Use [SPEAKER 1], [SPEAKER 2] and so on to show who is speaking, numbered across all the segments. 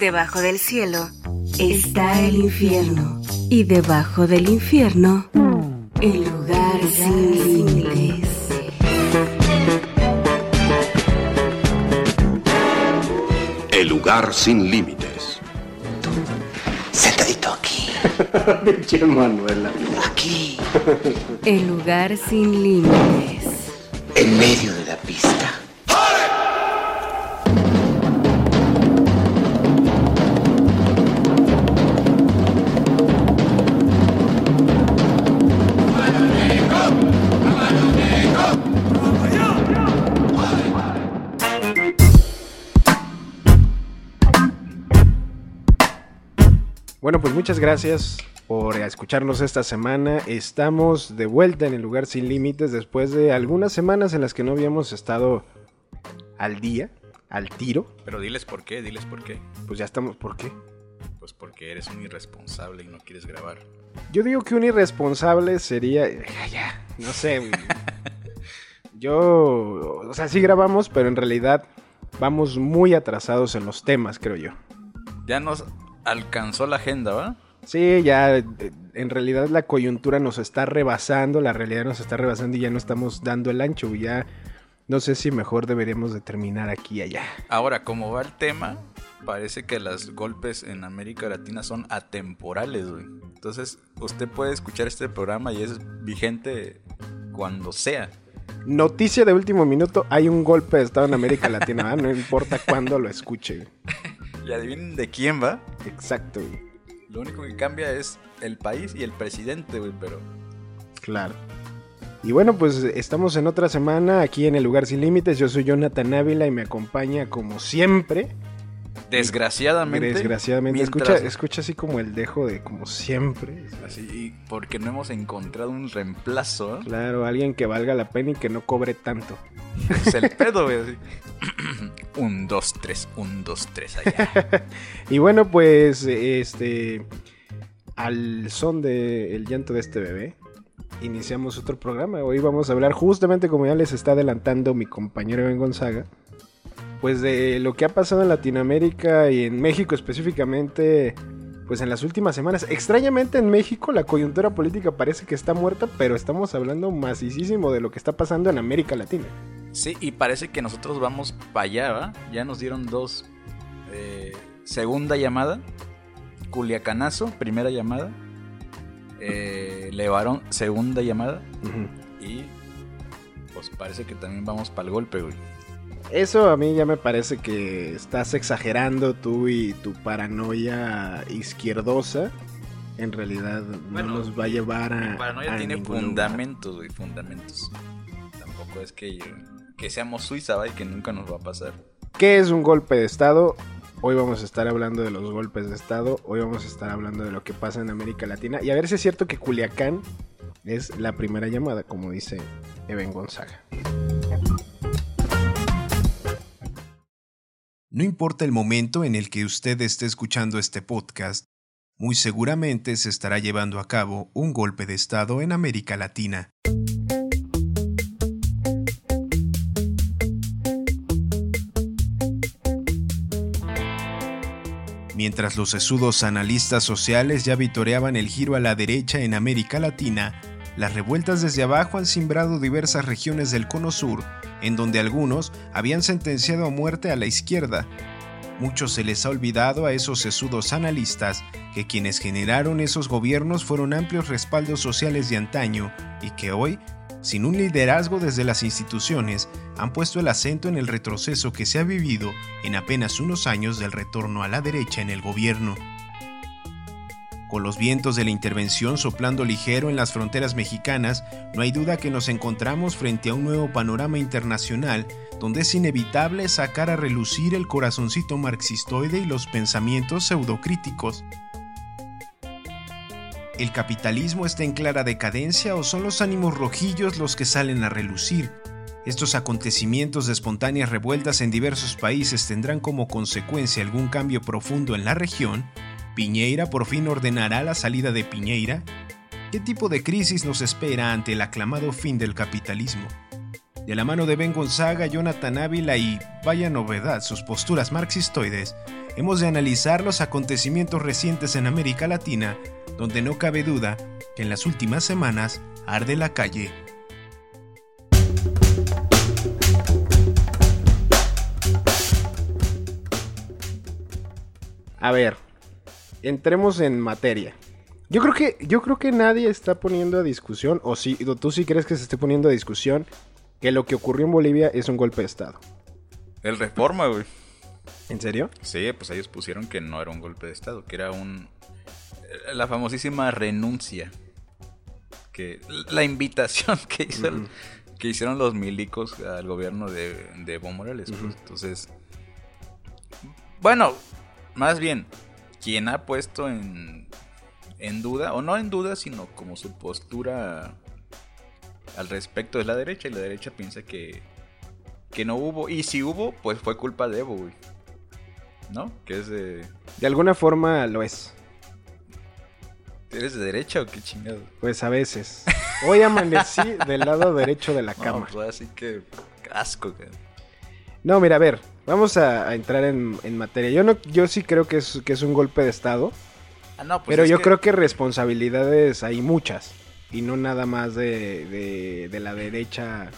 [SPEAKER 1] Debajo del cielo está el infierno. Y debajo del infierno, el lugar sin límites.
[SPEAKER 2] El lugar sin límites.
[SPEAKER 3] Sentadito aquí.
[SPEAKER 4] Pinche Manuela.
[SPEAKER 3] Aquí.
[SPEAKER 1] El lugar sin límites.
[SPEAKER 3] En medio de la pista.
[SPEAKER 4] Muchas gracias por escucharnos esta semana. Estamos de vuelta en el lugar sin límites después de algunas semanas en las que no habíamos estado al día, al tiro.
[SPEAKER 5] Pero diles por qué, diles por qué.
[SPEAKER 4] Pues ya estamos, ¿por qué?
[SPEAKER 5] Pues porque eres un irresponsable y no quieres grabar.
[SPEAKER 4] Yo digo que un irresponsable sería. Ya, ya, no sé. Yo. O sea, sí grabamos, pero en realidad vamos muy atrasados en los temas, creo yo.
[SPEAKER 5] Ya nos alcanzó la agenda, ¿va?
[SPEAKER 4] Sí, ya en realidad la coyuntura nos está rebasando, la realidad nos está rebasando y ya no estamos dando el ancho. Ya no sé si mejor deberíamos de terminar aquí y allá.
[SPEAKER 5] Ahora, como va el tema, parece que los golpes en América Latina son atemporales, güey. Entonces, usted puede escuchar este programa y es vigente cuando sea.
[SPEAKER 4] Noticia de último minuto, hay un golpe de Estado en América Latina, ¿verdad? no importa cuándo lo escuche.
[SPEAKER 5] Y adivinen de quién va.
[SPEAKER 4] Exacto, güey.
[SPEAKER 5] Lo único que cambia es el país y el presidente, güey, pero...
[SPEAKER 4] claro. Y bueno, pues estamos en otra semana aquí en el lugar sin límites. Yo soy Jonathan Ávila y me acompaña como siempre.
[SPEAKER 5] Desgraciadamente...
[SPEAKER 4] Desgraciadamente.
[SPEAKER 5] mientras-
[SPEAKER 4] Escucha, escucha así como el dejo de como siempre.
[SPEAKER 5] Así, porque no hemos encontrado un reemplazo, ¿eh?
[SPEAKER 4] Claro, alguien que valga la pena y que no cobre tanto.
[SPEAKER 5] Es el pedo, güey. un, dos, tres, un, dos, tres, allá.
[SPEAKER 4] Y bueno, pues este al son del el llanto de este bebé iniciamos otro programa. Hoy vamos a hablar justamente como ya les está adelantando mi compañero Ben Gonzaga, pues de lo que ha pasado en Latinoamérica y en México específicamente pues en las últimas semanas. Extrañamente en México la coyuntura política parece que está muerta, pero estamos hablando macicísimo de lo que está pasando en América Latina.
[SPEAKER 5] Sí, y parece que nosotros vamos para allá, ¿va? Ya nos dieron dos. eh, segunda llamada. Culiacanazo, primera llamada. Eh, Levarón, segunda llamada. Y pues parece que también vamos para el golpe, güey.
[SPEAKER 4] Eso a mí ya me parece que estás exagerando tú y tu paranoia izquierdosa. En realidad
[SPEAKER 5] Bueno,
[SPEAKER 4] no nos va a llevar a.
[SPEAKER 5] Mi paranoia
[SPEAKER 4] a
[SPEAKER 5] tiene fundamentos, güey, fundamentos. Tampoco es que, que seamos Suiza, ¿va? Y que nunca nos va a pasar.
[SPEAKER 4] ¿Qué es un golpe de Estado? Hoy vamos a estar hablando de los golpes de Estado. Hoy vamos a estar hablando de lo que pasa en América Latina. Y a ver si es cierto que Culiacán es la primera llamada, como dice Eben Gonzaga.
[SPEAKER 6] No importa el momento en el que usted esté escuchando este podcast, muy seguramente se estará llevando a cabo un golpe de Estado en América Latina. Mientras los sesudos analistas sociales ya vitoreaban el giro a la derecha en América Latina, las revueltas desde abajo han simbrado diversas regiones del Cono Sur, en donde algunos habían sentenciado a muerte a la izquierda. Mucho se les ha olvidado a esos sesudos analistas que quienes generaron esos gobiernos fueron amplios respaldos sociales de antaño y que hoy, sin un liderazgo desde las instituciones, han puesto el acento en el retroceso que se ha vivido en apenas unos años del retorno a la derecha en el gobierno. Con los vientos de la intervención soplando ligero en las fronteras mexicanas, no hay duda que nos encontramos frente a un nuevo panorama internacional donde es inevitable sacar a relucir el corazoncito marxistoide y los pensamientos pseudocríticos. ¿El capitalismo está en clara decadencia o son los ánimos rojillos los que salen a relucir? Estos acontecimientos de espontáneas revueltas en diversos países tendrán como consecuencia algún cambio profundo en la región. ¿Piñeira por fin ordenará la salida de Piñeira? ¿Qué tipo de crisis nos espera ante el aclamado fin del capitalismo? De la mano de Ben Gonzaga, Jonathan Ávila y, vaya novedad, sus posturas marxistoides, hemos de analizar los acontecimientos recientes en América Latina, donde no cabe duda que en las últimas semanas arde la calle.
[SPEAKER 4] A ver, entremos en materia. Yo creo que, yo creo que nadie está poniendo a discusión, o si o tú sí crees que se esté poniendo a discusión, que lo que ocurrió en Bolivia es un golpe de Estado.
[SPEAKER 5] El reforma, güey.
[SPEAKER 4] ¿En serio?
[SPEAKER 5] Sí, pues ellos pusieron que no era un golpe de Estado, que era un... La famosísima renuncia. Que, la invitación que, hizo el- que hicieron los milicos al gobierno de, de Evo Morales. pues, entonces... Bueno, más bien, quien ha puesto en, en duda, o no en duda, sino como su postura al respecto de la derecha, y la derecha piensa que, que no hubo, y si hubo, pues fue culpa de Evo, güey. ¿No? Que es de...
[SPEAKER 4] De alguna forma lo es.
[SPEAKER 5] ¿Eres de derecha o qué chingado?
[SPEAKER 4] Pues a veces. Hoy amanecí del lado derecho de la
[SPEAKER 5] No,
[SPEAKER 4] cama.
[SPEAKER 5] pues así que asco, güey.
[SPEAKER 4] No, mira, a ver, vamos a, a entrar en, en materia. Yo no, yo sí creo que es, que es un golpe de Estado,
[SPEAKER 5] Ah, no, pues
[SPEAKER 4] pero yo creo que responsabilidades hay muchas. Y no nada más de, de, de la derecha.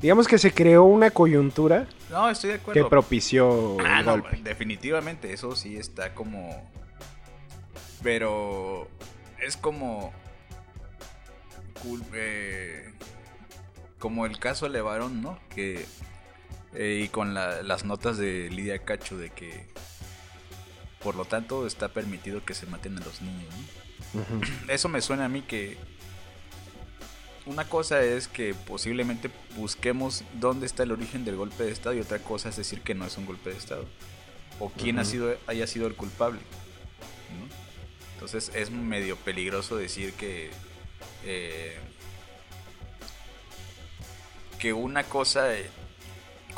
[SPEAKER 4] Digamos que se creó una coyuntura
[SPEAKER 5] No, estoy de
[SPEAKER 4] que
[SPEAKER 5] acuerdo.
[SPEAKER 4] propició
[SPEAKER 5] Ah,
[SPEAKER 4] el
[SPEAKER 5] no,
[SPEAKER 4] golpe.
[SPEAKER 5] definitivamente, eso sí está como... Pero es como... eh, como el caso Levarón, ¿no? Que... eh, y con la- las notas de Lidia Cacho de que... Por lo tanto, está permitido que se maten a los niños, ¿no? Eso me suena a mí que una cosa es que posiblemente busquemos dónde está el origen del golpe de estado y otra cosa es decir que no es un golpe de estado o quién ha sido haya sido el culpable ¿no? entonces es medio peligroso decir que eh, que una cosa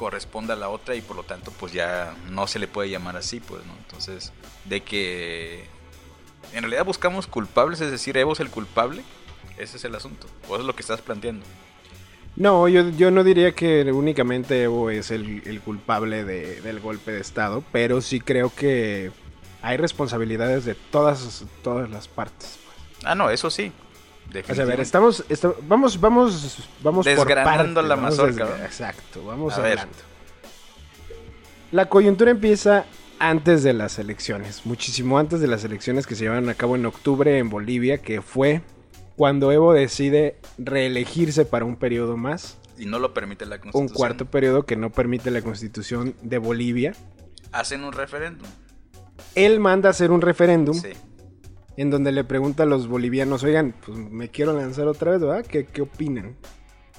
[SPEAKER 5] corresponda a la otra y por lo tanto pues ya no se le puede llamar así pues no entonces de que en realidad buscamos culpables, es decir, Evo es el culpable. Ese es el asunto. O eso es lo que estás planteando.
[SPEAKER 4] No, yo, yo no diría que únicamente Evo es el, el culpable de- del golpe de Estado, pero sí creo que hay responsabilidades de todas, todas las partes.
[SPEAKER 5] Ah, no, eso sí.
[SPEAKER 4] O sea, a ver, estamos, esta- vamos, vamos, vamos por
[SPEAKER 5] Desgranando
[SPEAKER 4] partes,
[SPEAKER 5] la
[SPEAKER 4] vamos
[SPEAKER 5] mazorca, ¿no?
[SPEAKER 4] Exacto, vamos
[SPEAKER 5] A ver.
[SPEAKER 4] hablando. La coyuntura empieza antes de las elecciones, muchísimo antes de las elecciones que se llevaron a cabo en octubre en Bolivia, que fue cuando Evo decide reelegirse para un periodo más,
[SPEAKER 5] Y no lo permite la constitución.
[SPEAKER 4] un cuarto periodo que no permite la constitución de Bolivia.
[SPEAKER 5] Hacen un referéndum.
[SPEAKER 4] Él manda a hacer un referéndum
[SPEAKER 5] Sí.
[SPEAKER 4] En donde le pregunta a los bolivianos, oigan, pues me quiero lanzar otra vez, ¿verdad? ¿Qué, qué opinan?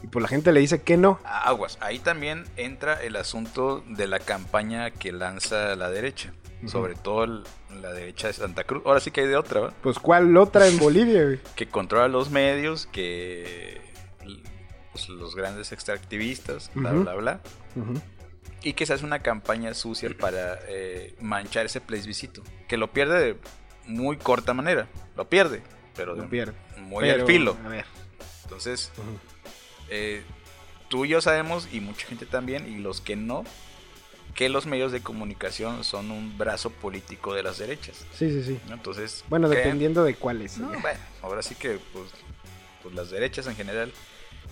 [SPEAKER 4] Y pues la gente le dice que no.
[SPEAKER 5] Aguas. Ahí también entra el asunto de la campaña que lanza la derecha. Sobre todo el- la derecha de Santa Cruz. Ahora sí que hay de otra, ¿va?
[SPEAKER 4] Pues ¿cuál otra en Bolivia, güey?
[SPEAKER 5] que controla los medios, que pues, los grandes extractivistas, bla, bla, bla, y que se hace una campaña sucia para eh, manchar ese plebiscito, que lo pierde de muy corta manera, lo pierde, pero
[SPEAKER 4] Lo
[SPEAKER 5] de-
[SPEAKER 4] pierde.
[SPEAKER 5] muy
[SPEAKER 4] Pero,
[SPEAKER 5] al filo.
[SPEAKER 4] A ver.
[SPEAKER 5] Entonces, eh, tú y yo sabemos, y mucha gente también, y los que no, que los medios de comunicación son un brazo político de las derechas.
[SPEAKER 4] Sí, sí, sí.
[SPEAKER 5] Entonces,
[SPEAKER 4] Bueno,
[SPEAKER 5] ¿qué?
[SPEAKER 4] dependiendo de cuáles.
[SPEAKER 5] No, bueno, ahora sí que pues, pues las derechas en general.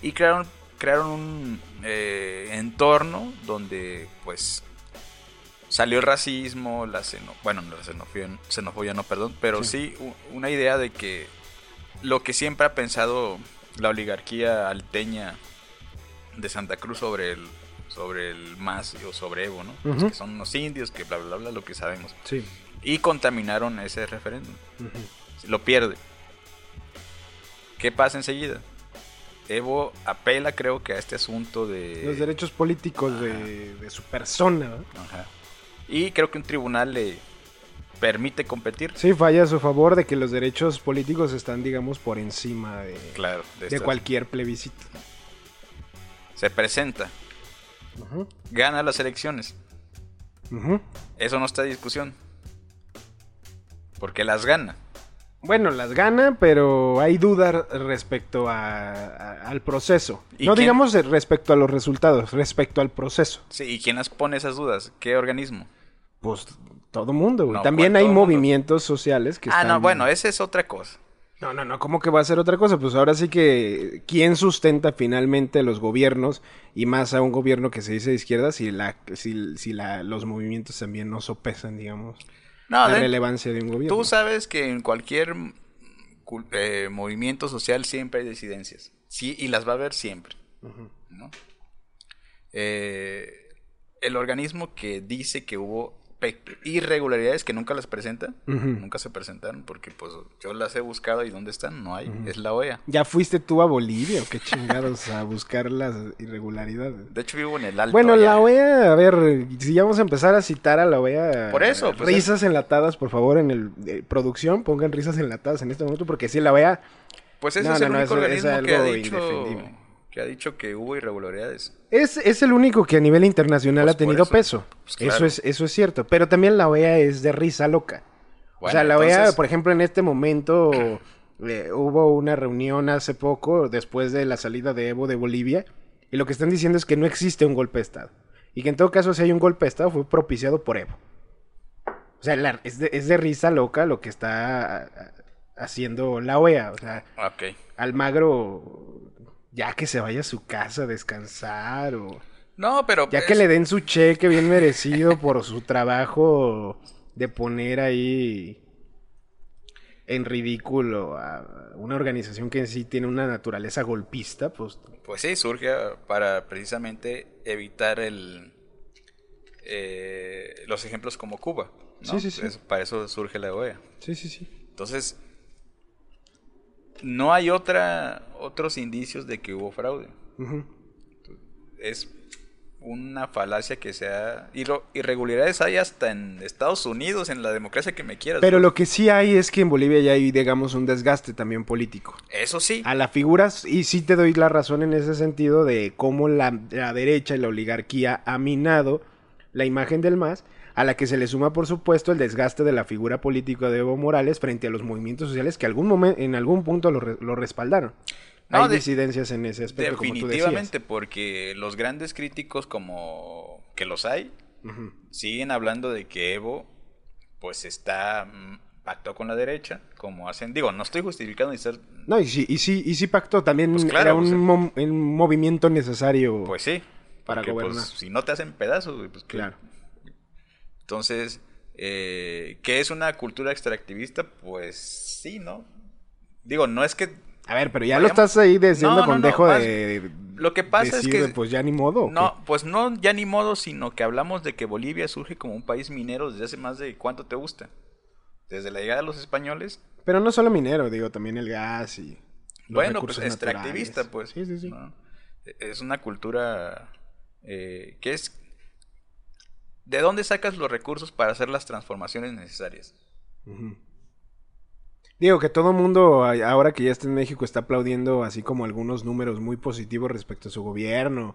[SPEAKER 5] Y crearon, crearon un eh, entorno donde pues salió el racismo, la xeno, bueno, no, la xenofobia, xenofobia no, perdón, pero sí, una idea de que lo que siempre ha pensado la oligarquía alteña de Santa Cruz sobre el sobre el MAS o sobre Evo, ¿no? Pues, que son unos indios, que bla, bla, bla, lo que sabemos.
[SPEAKER 4] Sí.
[SPEAKER 5] Y contaminaron ese referéndum lo pierde. ¿Qué pasa enseguida? Evo apela, creo que a este asunto de.
[SPEAKER 4] Los derechos políticos de, de su persona. ¿no?
[SPEAKER 5] Ajá. Y creo que un tribunal le permite competir.
[SPEAKER 4] Sí, falla a su favor de que los derechos políticos están, digamos, por encima de,
[SPEAKER 5] Claro, de,
[SPEAKER 4] cualquier plebiscito.
[SPEAKER 5] Se presenta, gana las elecciones. Eso no está en discusión. Porque las gana.
[SPEAKER 4] Bueno, las gana, pero hay dudas respecto a- a- al proceso.
[SPEAKER 5] ¿Y
[SPEAKER 4] No
[SPEAKER 5] quién?
[SPEAKER 4] digamos respecto a los resultados, respecto al proceso.
[SPEAKER 5] Sí, ¿y quién las pone esas dudas? ¿Qué organismo?
[SPEAKER 4] Pues todo mundo, güey.
[SPEAKER 5] No,
[SPEAKER 4] También
[SPEAKER 5] ¿cuál
[SPEAKER 4] hay
[SPEAKER 5] mundo?
[SPEAKER 4] movimientos sociales que
[SPEAKER 5] Ah,
[SPEAKER 4] están...
[SPEAKER 5] no, bueno, esa es otra cosa.
[SPEAKER 4] No, no, no, ¿cómo que va a ser otra cosa? Pues ahora sí que quién sustenta finalmente los gobiernos y más a un gobierno que se dice de izquierda si la si, si la, los movimientos también no sopesan, digamos,
[SPEAKER 5] No,
[SPEAKER 4] la
[SPEAKER 5] de-
[SPEAKER 4] relevancia de un gobierno.
[SPEAKER 5] tú sabes que en cualquier eh, movimiento social siempre hay disidencias. Sí, y las va a haber siempre. ¿no? Eh, el organismo que dice que hubo irregularidades que nunca las presenta,
[SPEAKER 4] Ujú.
[SPEAKER 5] nunca se presentaron, porque pues yo las he buscado y ¿dónde están? No hay, es la OEA.
[SPEAKER 4] ¿Ya fuiste tú a Bolivia o qué chingados a buscar las irregularidades?
[SPEAKER 5] De hecho vivo en el Alto.
[SPEAKER 4] Bueno,
[SPEAKER 5] allá.
[SPEAKER 4] la OEA, a ver, si ya vamos a empezar a citar a la OEA.
[SPEAKER 5] Por eso, pues,
[SPEAKER 4] risas enlatadas, por favor, en el eh, producción, pongan risas enlatadas en este momento, porque sí, la OEA
[SPEAKER 5] Pues ese
[SPEAKER 4] No,
[SPEAKER 5] es
[SPEAKER 4] no,
[SPEAKER 5] el
[SPEAKER 4] no,
[SPEAKER 5] único
[SPEAKER 4] es
[SPEAKER 5] organismo que ha dicho
[SPEAKER 4] indefendible.
[SPEAKER 5] Que ha dicho que hubo irregularidades.
[SPEAKER 4] es, es el único que a nivel internacional
[SPEAKER 5] Pues
[SPEAKER 4] ha tenido peso.
[SPEAKER 5] eso, pues
[SPEAKER 4] Eso es, eso es cierto. Pero también la OEA es de risa loca. o sea, la OEA, por ejemplo, en este momento eh, hubo una reunión hace poco, después de la salida de Evo de Bolivia, y lo que están diciendo es que no existe un golpe de Estado. Y que en todo caso, si hay un golpe de Estado, fue propiciado por Evo. O sea, la- es, de, es de risa loca lo que está ah, ah, haciendo la OEA. O sea. Almagro, ya que se vaya a su casa a descansar, o
[SPEAKER 5] No, pero
[SPEAKER 4] ya que le den su cheque bien merecido por su trabajo de poner ahí en ridículo a una organización que en sí tiene una naturaleza golpista, pues
[SPEAKER 5] Pues sí, surge para precisamente evitar el eh, los ejemplos como Cuba. ¿no?
[SPEAKER 4] Sí, sí, sí.
[SPEAKER 5] Para eso surge la OEA.
[SPEAKER 4] sí, sí, sí.
[SPEAKER 5] Entonces, no hay otra otros indicios de que hubo fraude. Es una falacia que sea irregularidades hay hasta en Estados Unidos, en la democracia que me quieras.
[SPEAKER 4] Pero lo que sí hay es que en Bolivia ya hay, digamos, un desgaste también político.
[SPEAKER 5] Eso sí.
[SPEAKER 4] A la figura, y sí te doy la razón en ese sentido de cómo la, la derecha y la oligarquía ha minado la imagen del MAS, a la que se le suma, por supuesto, el desgaste de la figura política de Evo Morales frente a los movimientos sociales que algún momen- en algún punto lo, re- lo respaldaron.
[SPEAKER 5] No,
[SPEAKER 4] Hay
[SPEAKER 5] de-
[SPEAKER 4] disidencias en ese aspecto, como tú decías.
[SPEAKER 5] Definitivamente, porque los grandes críticos como que los hay, siguen hablando de que Evo pues está mm, pactó con la derecha, como hacen, digo, no estoy justificando ni ser
[SPEAKER 4] No, y sí, y sí, y sí pactó, también
[SPEAKER 5] Pues claro,
[SPEAKER 4] era un, mo- movimiento necesario.
[SPEAKER 5] pues sí,
[SPEAKER 4] Para
[SPEAKER 5] porque, pues,
[SPEAKER 4] gobernar.
[SPEAKER 5] si no te hacen pedazos, pues
[SPEAKER 4] claro.
[SPEAKER 5] Entonces, eh, ¿qué es una cultura extractivista? Pues sí, ¿no? Digo, no es que
[SPEAKER 4] A ver, pero ya
[SPEAKER 5] Vayamos-
[SPEAKER 4] lo estás ahí diciendo
[SPEAKER 5] No,
[SPEAKER 4] con
[SPEAKER 5] no,
[SPEAKER 4] dejo de.
[SPEAKER 5] lo que pasa es que-
[SPEAKER 4] Pues ya ni modo.
[SPEAKER 5] No, pues no, ya ni modo, sino que hablamos de que Bolivia surge como un país minero desde hace más de cuánto te gusta. Desde la llegada de los españoles,
[SPEAKER 4] Pero no solo minero, digo, también el gas y. los
[SPEAKER 5] bueno, pues extractivista,
[SPEAKER 4] naturales.
[SPEAKER 5] pues.
[SPEAKER 4] Sí, sí, sí.
[SPEAKER 5] ¿no? Es una cultura eh, que es... ¿De dónde sacas los recursos para hacer las transformaciones necesarias?
[SPEAKER 4] Digo que todo mundo, ahora que ya está en México, está aplaudiendo así como algunos números muy positivos respecto a su gobierno.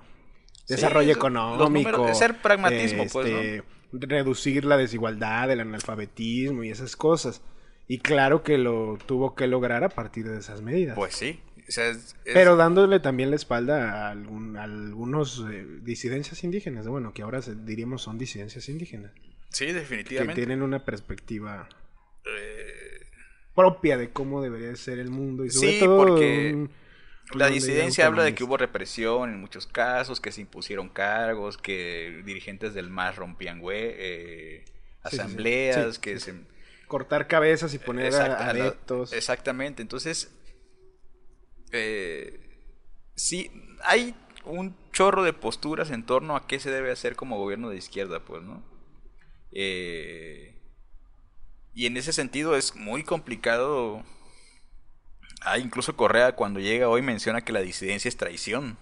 [SPEAKER 4] Desarrollo
[SPEAKER 5] Sí,
[SPEAKER 4] económico.
[SPEAKER 5] números- es ser pragmatismo, pues,
[SPEAKER 4] este, Reducir la desigualdad, el analfabetismo y esas cosas. Y claro que lo tuvo que lograr a partir de esas medidas.
[SPEAKER 5] Pues sí. O sea, es- es-
[SPEAKER 4] Pero dándole también la espalda a, algún- a algunos eh, disidencias indígenas. Bueno, que ahora diríamos son disidencias indígenas.
[SPEAKER 5] sí,
[SPEAKER 4] Que
[SPEAKER 5] definitivamente.
[SPEAKER 4] tienen una perspectiva
[SPEAKER 5] Eh,
[SPEAKER 4] propia de cómo debería ser el mundo. Y sobre
[SPEAKER 5] Sí,
[SPEAKER 4] todo
[SPEAKER 5] porque
[SPEAKER 4] un-
[SPEAKER 5] La disidencia habla de que hubo represión en muchos casos, que se impusieron cargos, que dirigentes del MAS rompían güey, eh,
[SPEAKER 4] Sí, sí, sí.
[SPEAKER 5] asambleas, que se...
[SPEAKER 4] Cortar cabezas y poner a- adeptos.
[SPEAKER 5] exactamente, entonces... eh, sí, hay un chorro de posturas en torno a qué se debe hacer como gobierno de izquierda, pues, ¿no? Eh, y en ese sentido es muy complicado. Ah, incluso Correa cuando llega hoy menciona que la disidencia es traición.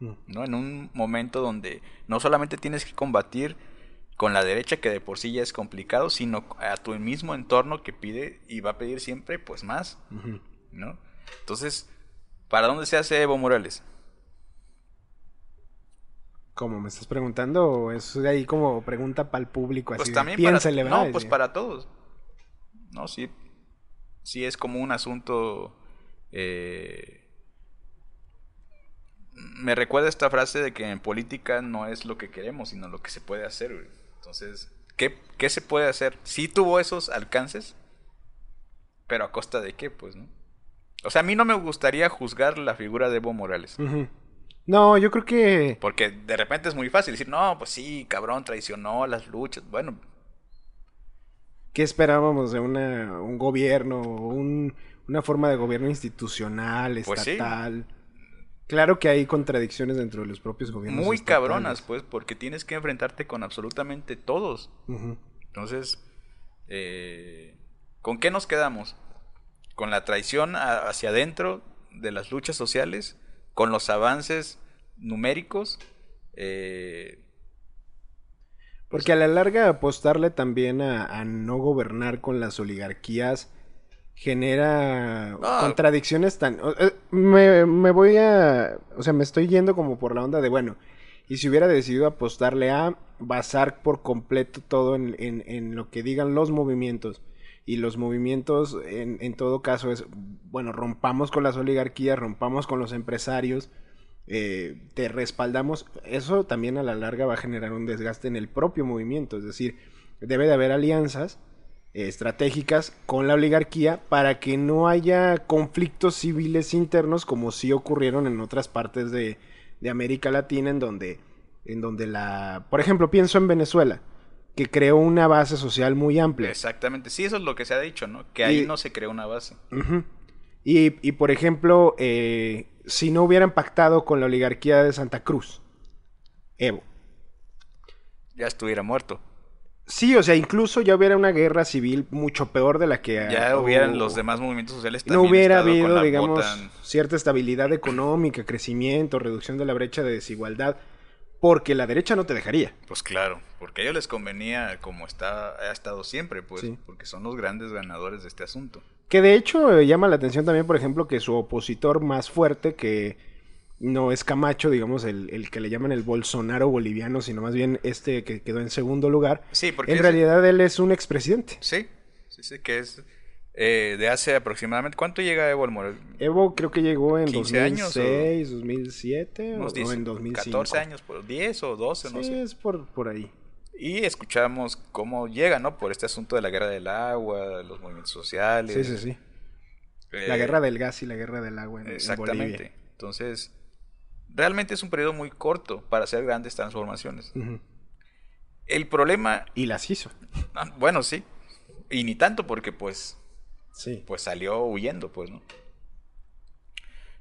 [SPEAKER 4] Mm.
[SPEAKER 5] ¿no? En un momento donde no solamente tienes que combatir con la derecha, que de por sí ya es complicado, sino a tu mismo entorno que pide y va a pedir siempre pues más. ¿no? Entonces, ¿para dónde se hace Evo Morales?
[SPEAKER 4] ¿Cómo me estás preguntando? ¿O es de ahí como pregunta para el público? Así
[SPEAKER 5] Pues también para,
[SPEAKER 4] ¿verdad?
[SPEAKER 5] no, pues para todos. No, sí. sí es como un asunto... eh, me recuerda esta frase de que en política no es lo que queremos, sino lo que se puede hacer. güey. Entonces, ¿qué, ¿qué se puede hacer? Sí tuvo esos alcances, pero a costa de qué, pues, ¿no? O sea, a mí no me gustaría juzgar la figura de Evo Morales.
[SPEAKER 4] No, yo creo que...
[SPEAKER 5] Porque de repente es muy fácil decir, no, pues sí, cabrón, traicionó las luchas. Bueno,
[SPEAKER 4] ¿Qué esperábamos de una, un gobierno, un- una forma de gobierno institucional,
[SPEAKER 5] Pues sí.
[SPEAKER 4] estatal? Claro que hay contradicciones dentro de los propios gobiernos.
[SPEAKER 5] muy
[SPEAKER 4] estatales.
[SPEAKER 5] cabronas, pues, porque tienes que enfrentarte con absolutamente todos. Entonces, eh, ¿con qué nos quedamos? ¿Con la traición a- hacia adentro de las luchas sociales? ¿Con los avances numéricos? Eh,
[SPEAKER 4] Porque a la larga apostarle también a, a no gobernar con las oligarquías genera
[SPEAKER 5] Ah.
[SPEAKER 4] contradicciones tan... eh, Me, me voy a... O sea, me estoy yendo como por la onda de, bueno, y si hubiera decidido apostarle a basar por completo todo en, en- en lo que digan los movimientos, y los movimientos en, en todo caso es, bueno, rompamos con las oligarquías, rompamos con los empresarios, eh, te respaldamos, eso también a la larga va a generar un desgaste en el propio movimiento, es decir, debe de haber alianzas eh, estratégicas con la oligarquía para que no haya conflictos civiles internos como sí ocurrieron en otras partes de, de América Latina en donde, en donde la, por ejemplo, pienso en Venezuela, que creó una base social muy amplia.
[SPEAKER 5] exactamente, sí, eso es lo que se ha dicho, ¿no? Que ahí
[SPEAKER 4] Y-
[SPEAKER 5] no se creó una base.
[SPEAKER 4] Y, y, por ejemplo, eh, si no hubieran pactado con la oligarquía de Santa Cruz, Evo.
[SPEAKER 5] Ya estuviera muerto.
[SPEAKER 4] Sí, o sea, incluso ya hubiera una guerra civil mucho peor de la que...
[SPEAKER 5] Ya hubieran los demás movimientos sociales
[SPEAKER 4] No hubiera habido, digamos, cierta estabilidad económica, crecimiento, reducción de la brecha de desigualdad, porque la derecha no te dejaría.
[SPEAKER 5] Pues claro, porque a ellos les convenía como está, ha estado siempre, pues,
[SPEAKER 4] Sí.
[SPEAKER 5] porque son los grandes ganadores de este asunto.
[SPEAKER 4] Que de hecho eh, llama la atención también, por ejemplo, que su opositor más fuerte, que no es Camacho, digamos, el, el que le llaman el Bolsonaro boliviano, sino más bien este que quedó en segundo lugar,
[SPEAKER 5] Sí, porque
[SPEAKER 4] en realidad él es un expresidente.
[SPEAKER 5] Sí, sí, sí, que es eh, de hace aproximadamente... ¿Cuánto llega Evo al Morel?
[SPEAKER 4] Evo creo que llegó en
[SPEAKER 5] 15 años,
[SPEAKER 4] 2006, 2007 o,
[SPEAKER 5] Unos
[SPEAKER 4] o
[SPEAKER 5] 10,
[SPEAKER 4] en 2005.
[SPEAKER 5] 14 años, por 10 o 12, no
[SPEAKER 4] Sí,
[SPEAKER 5] sé.
[SPEAKER 4] es por, por ahí.
[SPEAKER 5] Y escuchamos cómo llega, ¿no? Por este asunto de la guerra del agua, los movimientos sociales.
[SPEAKER 4] Sí, sí, sí. La
[SPEAKER 5] eh,
[SPEAKER 4] guerra del gas y la guerra del agua en, en
[SPEAKER 5] Exactamente.
[SPEAKER 4] Bolivia.
[SPEAKER 5] Entonces, realmente es un periodo muy corto para hacer grandes transformaciones. El problema,
[SPEAKER 4] Y las hizo.
[SPEAKER 5] ah, bueno, sí, y ni tanto porque pues,
[SPEAKER 4] Sí.
[SPEAKER 5] pues salió huyendo, pues, ¿no?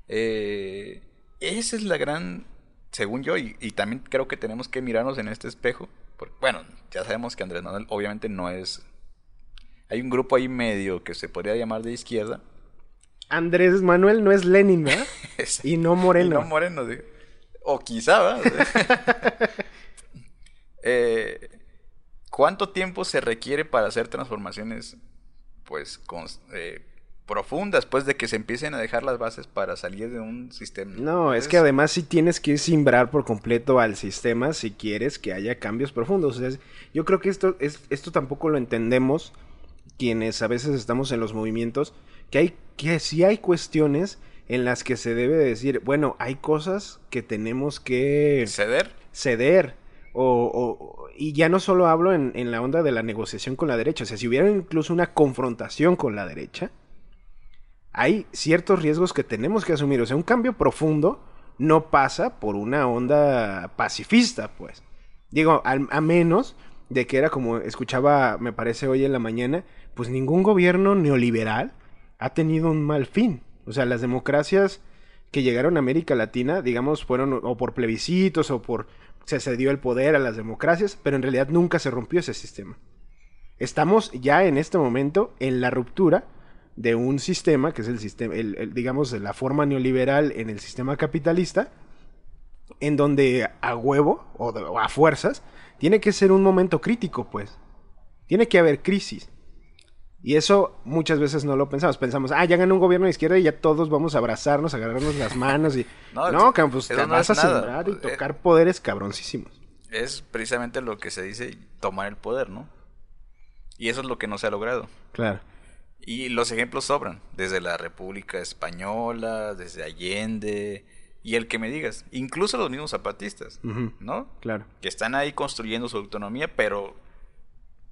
[SPEAKER 5] Eh, esa es la gran, según yo, y, y también creo que tenemos que mirarnos en este espejo. Porque, bueno, ya sabemos que Andrés Manuel obviamente no es... Hay un grupo ahí medio que se podría llamar de izquierda.
[SPEAKER 4] Andrés Manuel no es Lenin, ¿verdad? y no Moreno.
[SPEAKER 5] Y no Moreno, sí. O quizá, ¿verdad? Eh, ¿Cuánto tiempo se requiere para hacer transformaciones, pues, cons- eh, profundas, pues, de que se empiecen a dejar las bases para salir de un sistema?
[SPEAKER 4] No, es que además sí tienes que simbrar por completo al sistema si quieres que haya cambios profundos. O sea, es- yo creo que esto, es, esto tampoco lo entendemos quienes a veces estamos en los movimientos, que hay que sí hay cuestiones en las que se debe decir, bueno, hay cosas que tenemos que
[SPEAKER 5] ceder.
[SPEAKER 4] ceder. O, o- y ya no solo hablo en, en la onda de la negociación con la derecha, o sea, si hubiera incluso una confrontación con la derecha, hay ciertos riesgos que tenemos que asumir. O sea, un cambio profundo no pasa por una onda pacifista, pues. Digo, al- a menos de que era como escuchaba, me parece hoy en la mañana, pues ningún gobierno neoliberal ha tenido un mal fin. O sea, las democracias que llegaron a América Latina, digamos, fueron o por plebiscitos o por se cedió el poder a las democracias, pero en realidad nunca se rompió ese sistema. Estamos ya en este momento en la ruptura de un sistema, que es el sistema, el- digamos, la forma neoliberal en el sistema capitalista, en donde a huevo o, o a fuerzas tiene que ser un momento crítico, pues. Tiene que haber crisis. Y eso muchas veces no lo pensamos. Pensamos, ah, ya ganó un gobierno de izquierda y ya todos vamos a abrazarnos, agarrarnos las manos y...
[SPEAKER 5] No,
[SPEAKER 4] No,
[SPEAKER 5] eso
[SPEAKER 4] te
[SPEAKER 5] no
[SPEAKER 4] vas a sembrar y
[SPEAKER 5] Eh,
[SPEAKER 4] tocar poderes cabroncísimos.
[SPEAKER 5] Es precisamente lo que se dice tomar el poder, ¿no? Y eso es lo que no se ha logrado.
[SPEAKER 4] Claro.
[SPEAKER 5] Y los ejemplos sobran, desde la República Española, desde Allende, y el que me digas, incluso los mismos zapatistas, ¿no?
[SPEAKER 4] Claro.
[SPEAKER 5] Que están ahí construyendo su autonomía, pero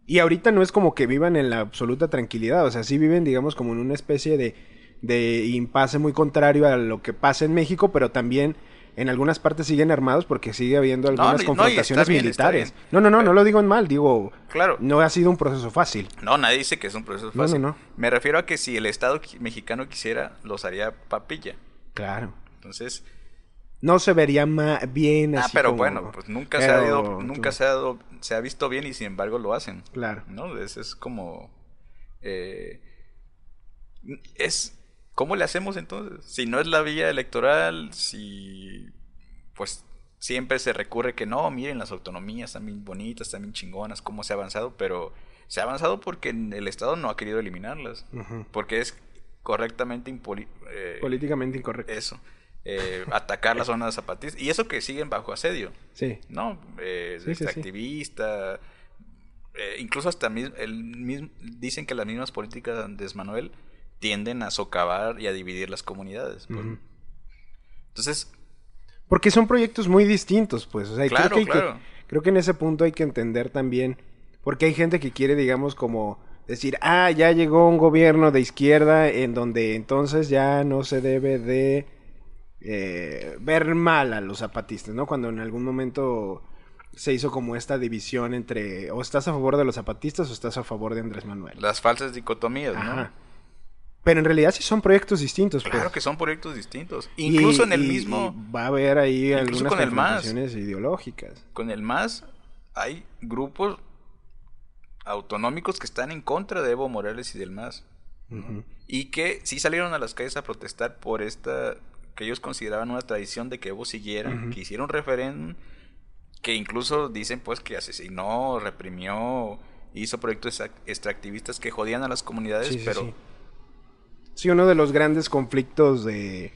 [SPEAKER 4] Y ahorita no es como que vivan en la absoluta tranquilidad, o sea, sí viven, digamos, como en una especie de, de impasse muy contrario a lo que pasa en México, pero también en algunas partes siguen armados porque sigue habiendo algunas
[SPEAKER 5] no,
[SPEAKER 4] confrontaciones militares.
[SPEAKER 5] bien.
[SPEAKER 4] No, no, no, no lo digo en mal, digo,
[SPEAKER 5] claro,
[SPEAKER 4] no ha sido un proceso fácil.
[SPEAKER 5] no, nadie dice que es un proceso fácil.
[SPEAKER 4] no.
[SPEAKER 5] Me refiero a que si el Estado mexicano quisiera, los haría papilla.
[SPEAKER 4] Claro.
[SPEAKER 5] Entonces,
[SPEAKER 4] No se vería bien
[SPEAKER 5] ah,
[SPEAKER 4] así
[SPEAKER 5] pero
[SPEAKER 4] como-
[SPEAKER 5] bueno, pues nunca se ha
[SPEAKER 4] pero
[SPEAKER 5] ido, nunca
[SPEAKER 4] tú-
[SPEAKER 5] se ha, dado- se ha visto bien y sin embargo lo hacen.
[SPEAKER 4] Claro.
[SPEAKER 5] ¿no? Es, es como... eh, es... ¿Cómo le hacemos entonces? Si no es la vía electoral, si... Pues siempre se recurre que no, miren, las autonomías están bien bonitas, están bien chingonas, cómo se ha avanzado, pero se ha avanzado porque el Estado no ha querido eliminarlas. Porque es correctamente eh,
[SPEAKER 4] Políticamente incorrecto.
[SPEAKER 5] eso. Eh, atacar las zonas zapatistas. Y eso que siguen bajo asedio.
[SPEAKER 4] Sí.
[SPEAKER 5] ¿no? Eh,
[SPEAKER 4] Sí,
[SPEAKER 5] extractivista, eh, incluso hasta el mismo, dicen que las mismas políticas de Manuel tienden a socavar y a dividir las comunidades. pues. Entonces,
[SPEAKER 4] Porque son proyectos muy distintos, pues. O sea,
[SPEAKER 5] Claro,
[SPEAKER 4] creo, que hay que-
[SPEAKER 5] claro.
[SPEAKER 4] creo que en ese punto hay que entender también. Porque hay gente que quiere, digamos, como decir, ah, ya llegó un gobierno de izquierda en donde entonces ya no se debe de eh, ver mal a los zapatistas, ¿no? Cuando en algún momento se hizo como esta división entre o estás a favor de los zapatistas o estás a favor de Andrés Manuel.
[SPEAKER 5] las falsas dicotomías, ¿no?
[SPEAKER 4] Pero en realidad sí son proyectos distintos,
[SPEAKER 5] Claro
[SPEAKER 4] pues.
[SPEAKER 5] que son proyectos distintos.
[SPEAKER 4] Y-
[SPEAKER 5] Incluso en el
[SPEAKER 4] y-
[SPEAKER 5] mismo,
[SPEAKER 4] y va a haber ahí algunas confrontaciones ideológicas.
[SPEAKER 5] con el MAS, hay grupos autonómicos que están en contra de Evo Morales y del MAS. Y que sí salieron a las calles a protestar por esta que ellos consideraban una tradición de que Evo siguiera, que hicieron un referéndum, que incluso dicen pues que asesinó, reprimió, hizo proyectos extractivistas que jodían a las comunidades,
[SPEAKER 4] Sí, sí,
[SPEAKER 5] pero
[SPEAKER 4] sí. Sí, uno de los grandes conflictos de,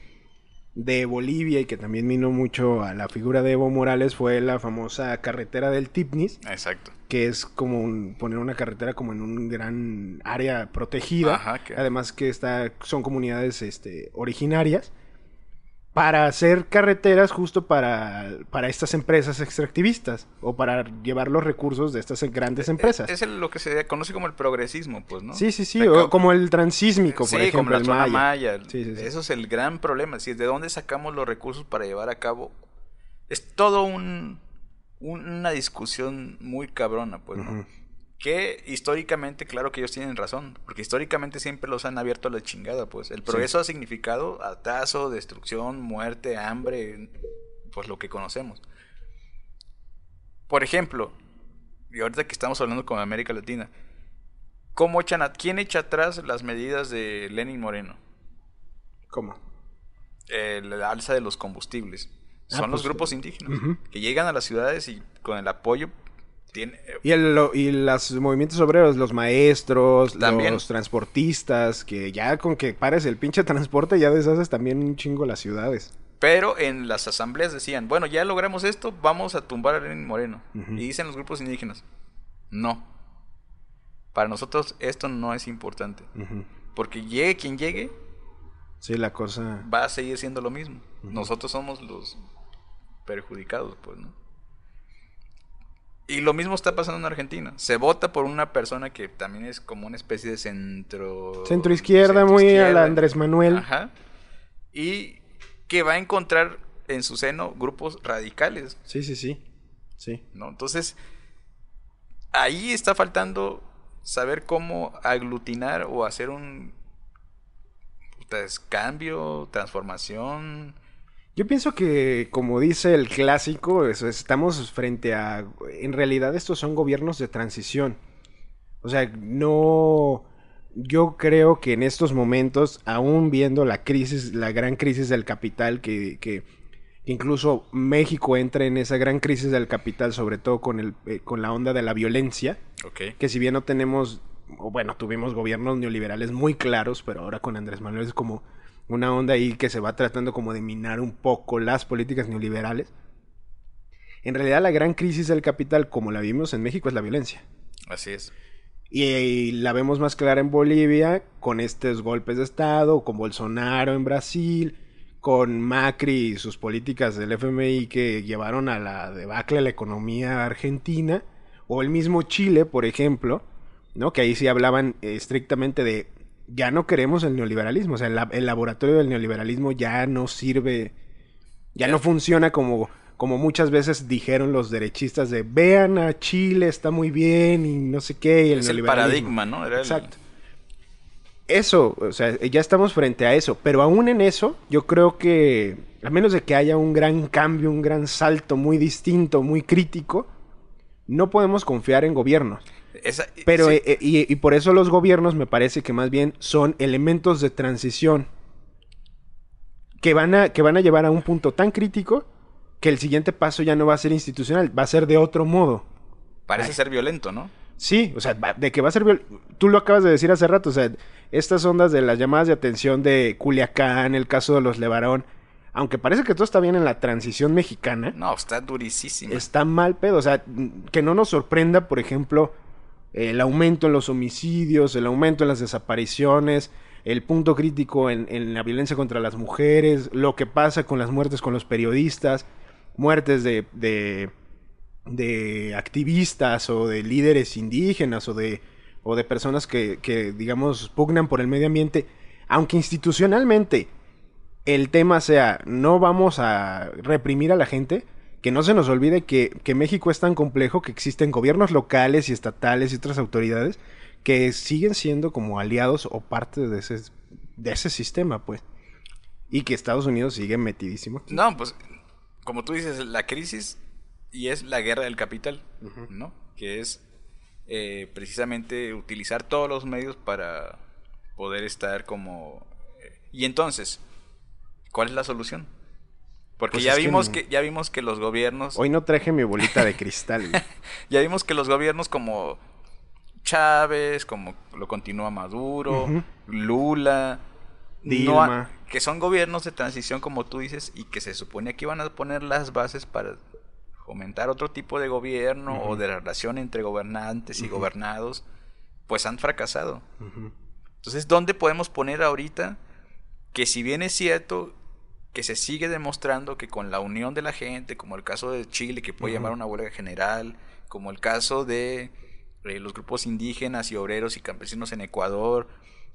[SPEAKER 4] de Bolivia y que también vino mucho a la figura de Evo Morales fue la famosa carretera del Tipnis,
[SPEAKER 5] exacto.
[SPEAKER 4] que es como un- poner una carretera como en un gran área protegida,
[SPEAKER 5] Ajá, que-
[SPEAKER 4] además que está, son comunidades este, originarias, para hacer carreteras justo para, para estas empresas extractivistas o para llevar los recursos de estas grandes empresas.
[SPEAKER 5] Es el- lo que se conoce como el progresismo, pues, ¿no?
[SPEAKER 4] Sí, sí, sí,
[SPEAKER 5] Peca-
[SPEAKER 4] o como el transísmico, por
[SPEAKER 5] sí,
[SPEAKER 4] ejemplo,
[SPEAKER 5] como la
[SPEAKER 4] el
[SPEAKER 5] zona
[SPEAKER 4] maya.
[SPEAKER 5] maya.
[SPEAKER 4] Sí, sí, sí.
[SPEAKER 5] Eso es el gran problema. Si es de dónde sacamos los recursos para llevar a cabo. Es todo un, un- una discusión muy cabrona, pues, ¿no? Que históricamente, claro que ellos tienen razón, porque históricamente siempre los han abierto a la chingada, pues. El progreso ha significado atazo, destrucción, muerte, hambre, pues lo que conocemos. Por ejemplo, y ahorita que estamos hablando con América Latina, ¿cómo echan a, ¿quién echa atrás las medidas de Lenin Moreno?
[SPEAKER 4] ¿Cómo?
[SPEAKER 5] El alza de los combustibles.
[SPEAKER 4] Ah,
[SPEAKER 5] Son los
[SPEAKER 4] pues,
[SPEAKER 5] grupos indígenas que llegan a las ciudades y con el apoyo
[SPEAKER 4] Y, el, y los movimientos obreros, los maestros,
[SPEAKER 5] También.
[SPEAKER 4] los transportistas, que ya con que pares el pinche transporte ya deshaces también un chingo las ciudades.
[SPEAKER 5] Pero en las asambleas decían, bueno, ya logramos esto, vamos a tumbar a Lenin Moreno. Y dicen los grupos indígenas, no. Para nosotros esto no es importante. Porque llegue quien llegue,
[SPEAKER 4] Sí, la cosa...
[SPEAKER 5] va a seguir siendo lo mismo. Nosotros somos los perjudicados, pues, ¿no? Y lo mismo está pasando en Argentina. Se vota por una persona que también es como una especie de centro...
[SPEAKER 4] Centro izquierda, muy a la Andrés Manuel.
[SPEAKER 5] Ajá. Y que va a encontrar en su seno grupos radicales,
[SPEAKER 4] Sí, sí, sí. Sí.
[SPEAKER 5] ¿no? Entonces, ahí está faltando saber cómo aglutinar o hacer un cambio, transformación.
[SPEAKER 4] Yo pienso que, como dice el clásico, es- estamos frente a... En realidad estos son gobiernos de transición. O sea, no... Yo creo que en estos momentos, aún viendo la crisis, la gran crisis del capital, que, que incluso México entra en esa gran crisis del capital, sobre todo con, el, eh, con la onda de la violencia,
[SPEAKER 5] Ok.
[SPEAKER 4] que si bien no tenemos, o bueno, tuvimos gobiernos neoliberales muy claros, pero ahora con Andrés Manuel es como una onda ahí que se va tratando como de minar un poco las políticas neoliberales. En realidad la gran crisis del capital, como la vimos en México, es la violencia.
[SPEAKER 5] Así es.
[SPEAKER 4] Y, la vemos más clara en Bolivia con estos golpes de Estado, con Bolsonaro en Brasil, con Macri y sus políticas del FMI que llevaron a la debacle a la economía argentina, o el mismo Chile, por ejemplo, ¿no? que ahí sí hablaban estrictamente de ya no queremos el neoliberalismo, o sea, el, laboratorio del neoliberalismo ya no sirve, ya no funciona como, como muchas veces dijeron los derechistas de vean a Chile, está muy bien y no sé qué. Y
[SPEAKER 5] el es el paradigma, ¿no?
[SPEAKER 4] Exacto. Eso, o sea, ya estamos frente a eso, pero aún en eso, yo creo que, a menos de que haya un gran cambio, un gran salto muy distinto, muy crítico, no podemos confiar en gobiernos. Pero, eh, eh, y, por eso los gobiernos me parece que más bien son elementos de transición que van, a, que van a llevar a un punto tan crítico que el siguiente paso ya no va a ser institucional, va a ser de otro modo.
[SPEAKER 5] Parece ser violento, ¿no?
[SPEAKER 4] Sí, o sea, de que va a ser violento. Tú lo acabas de decir hace rato, o sea, estas ondas de las llamadas de atención de Culiacán, el caso de los Levarón, aunque parece que todo está bien en la transición mexicana.
[SPEAKER 5] No, está durísimo.
[SPEAKER 4] Está mal pedo, o sea, que no nos sorprenda, por ejemplo, el aumento en los homicidios, el aumento en las desapariciones, el punto crítico en, la violencia contra las mujeres, lo que pasa con las muertes con los periodistas, muertes de, de, activistas o de líderes indígenas o de, o de personas que, que, digamos, pugnan por el medio ambiente, aunque institucionalmente el tema sea no vamos a reprimir a la gente, que no se nos olvide que, México es tan complejo que existen gobiernos locales y estatales y otras autoridades que siguen siendo como aliados o parte de ese, de ese sistema, pues. Y que Estados Unidos sigue metidísimo.
[SPEAKER 5] No, pues, como tú dices, la crisis y es la guerra del capital, ¿no? Que es eh, precisamente utilizar todos los medios para poder estar como... Eh, y entonces, ¿cuál es la solución? Porque pues ya vimos que, ya vimos que los gobiernos.
[SPEAKER 4] Hoy no traje mi bolita de cristal.
[SPEAKER 5] ya vimos que los gobiernos como Chávez, como lo continúa Maduro, Lula, Dilma. que son gobiernos de transición como tú dices y que se supone que iban a poner las bases para fomentar otro tipo de gobierno o de relación entre gobernantes y gobernados, pues han fracasado. Entonces, ¿dónde podemos poner ahorita que si bien es cierto que se sigue demostrando que con la unión de la gente, como el caso de Chile, que puede llamar una huelga general, como el caso de eh, los grupos indígenas y obreros y campesinos en Ecuador,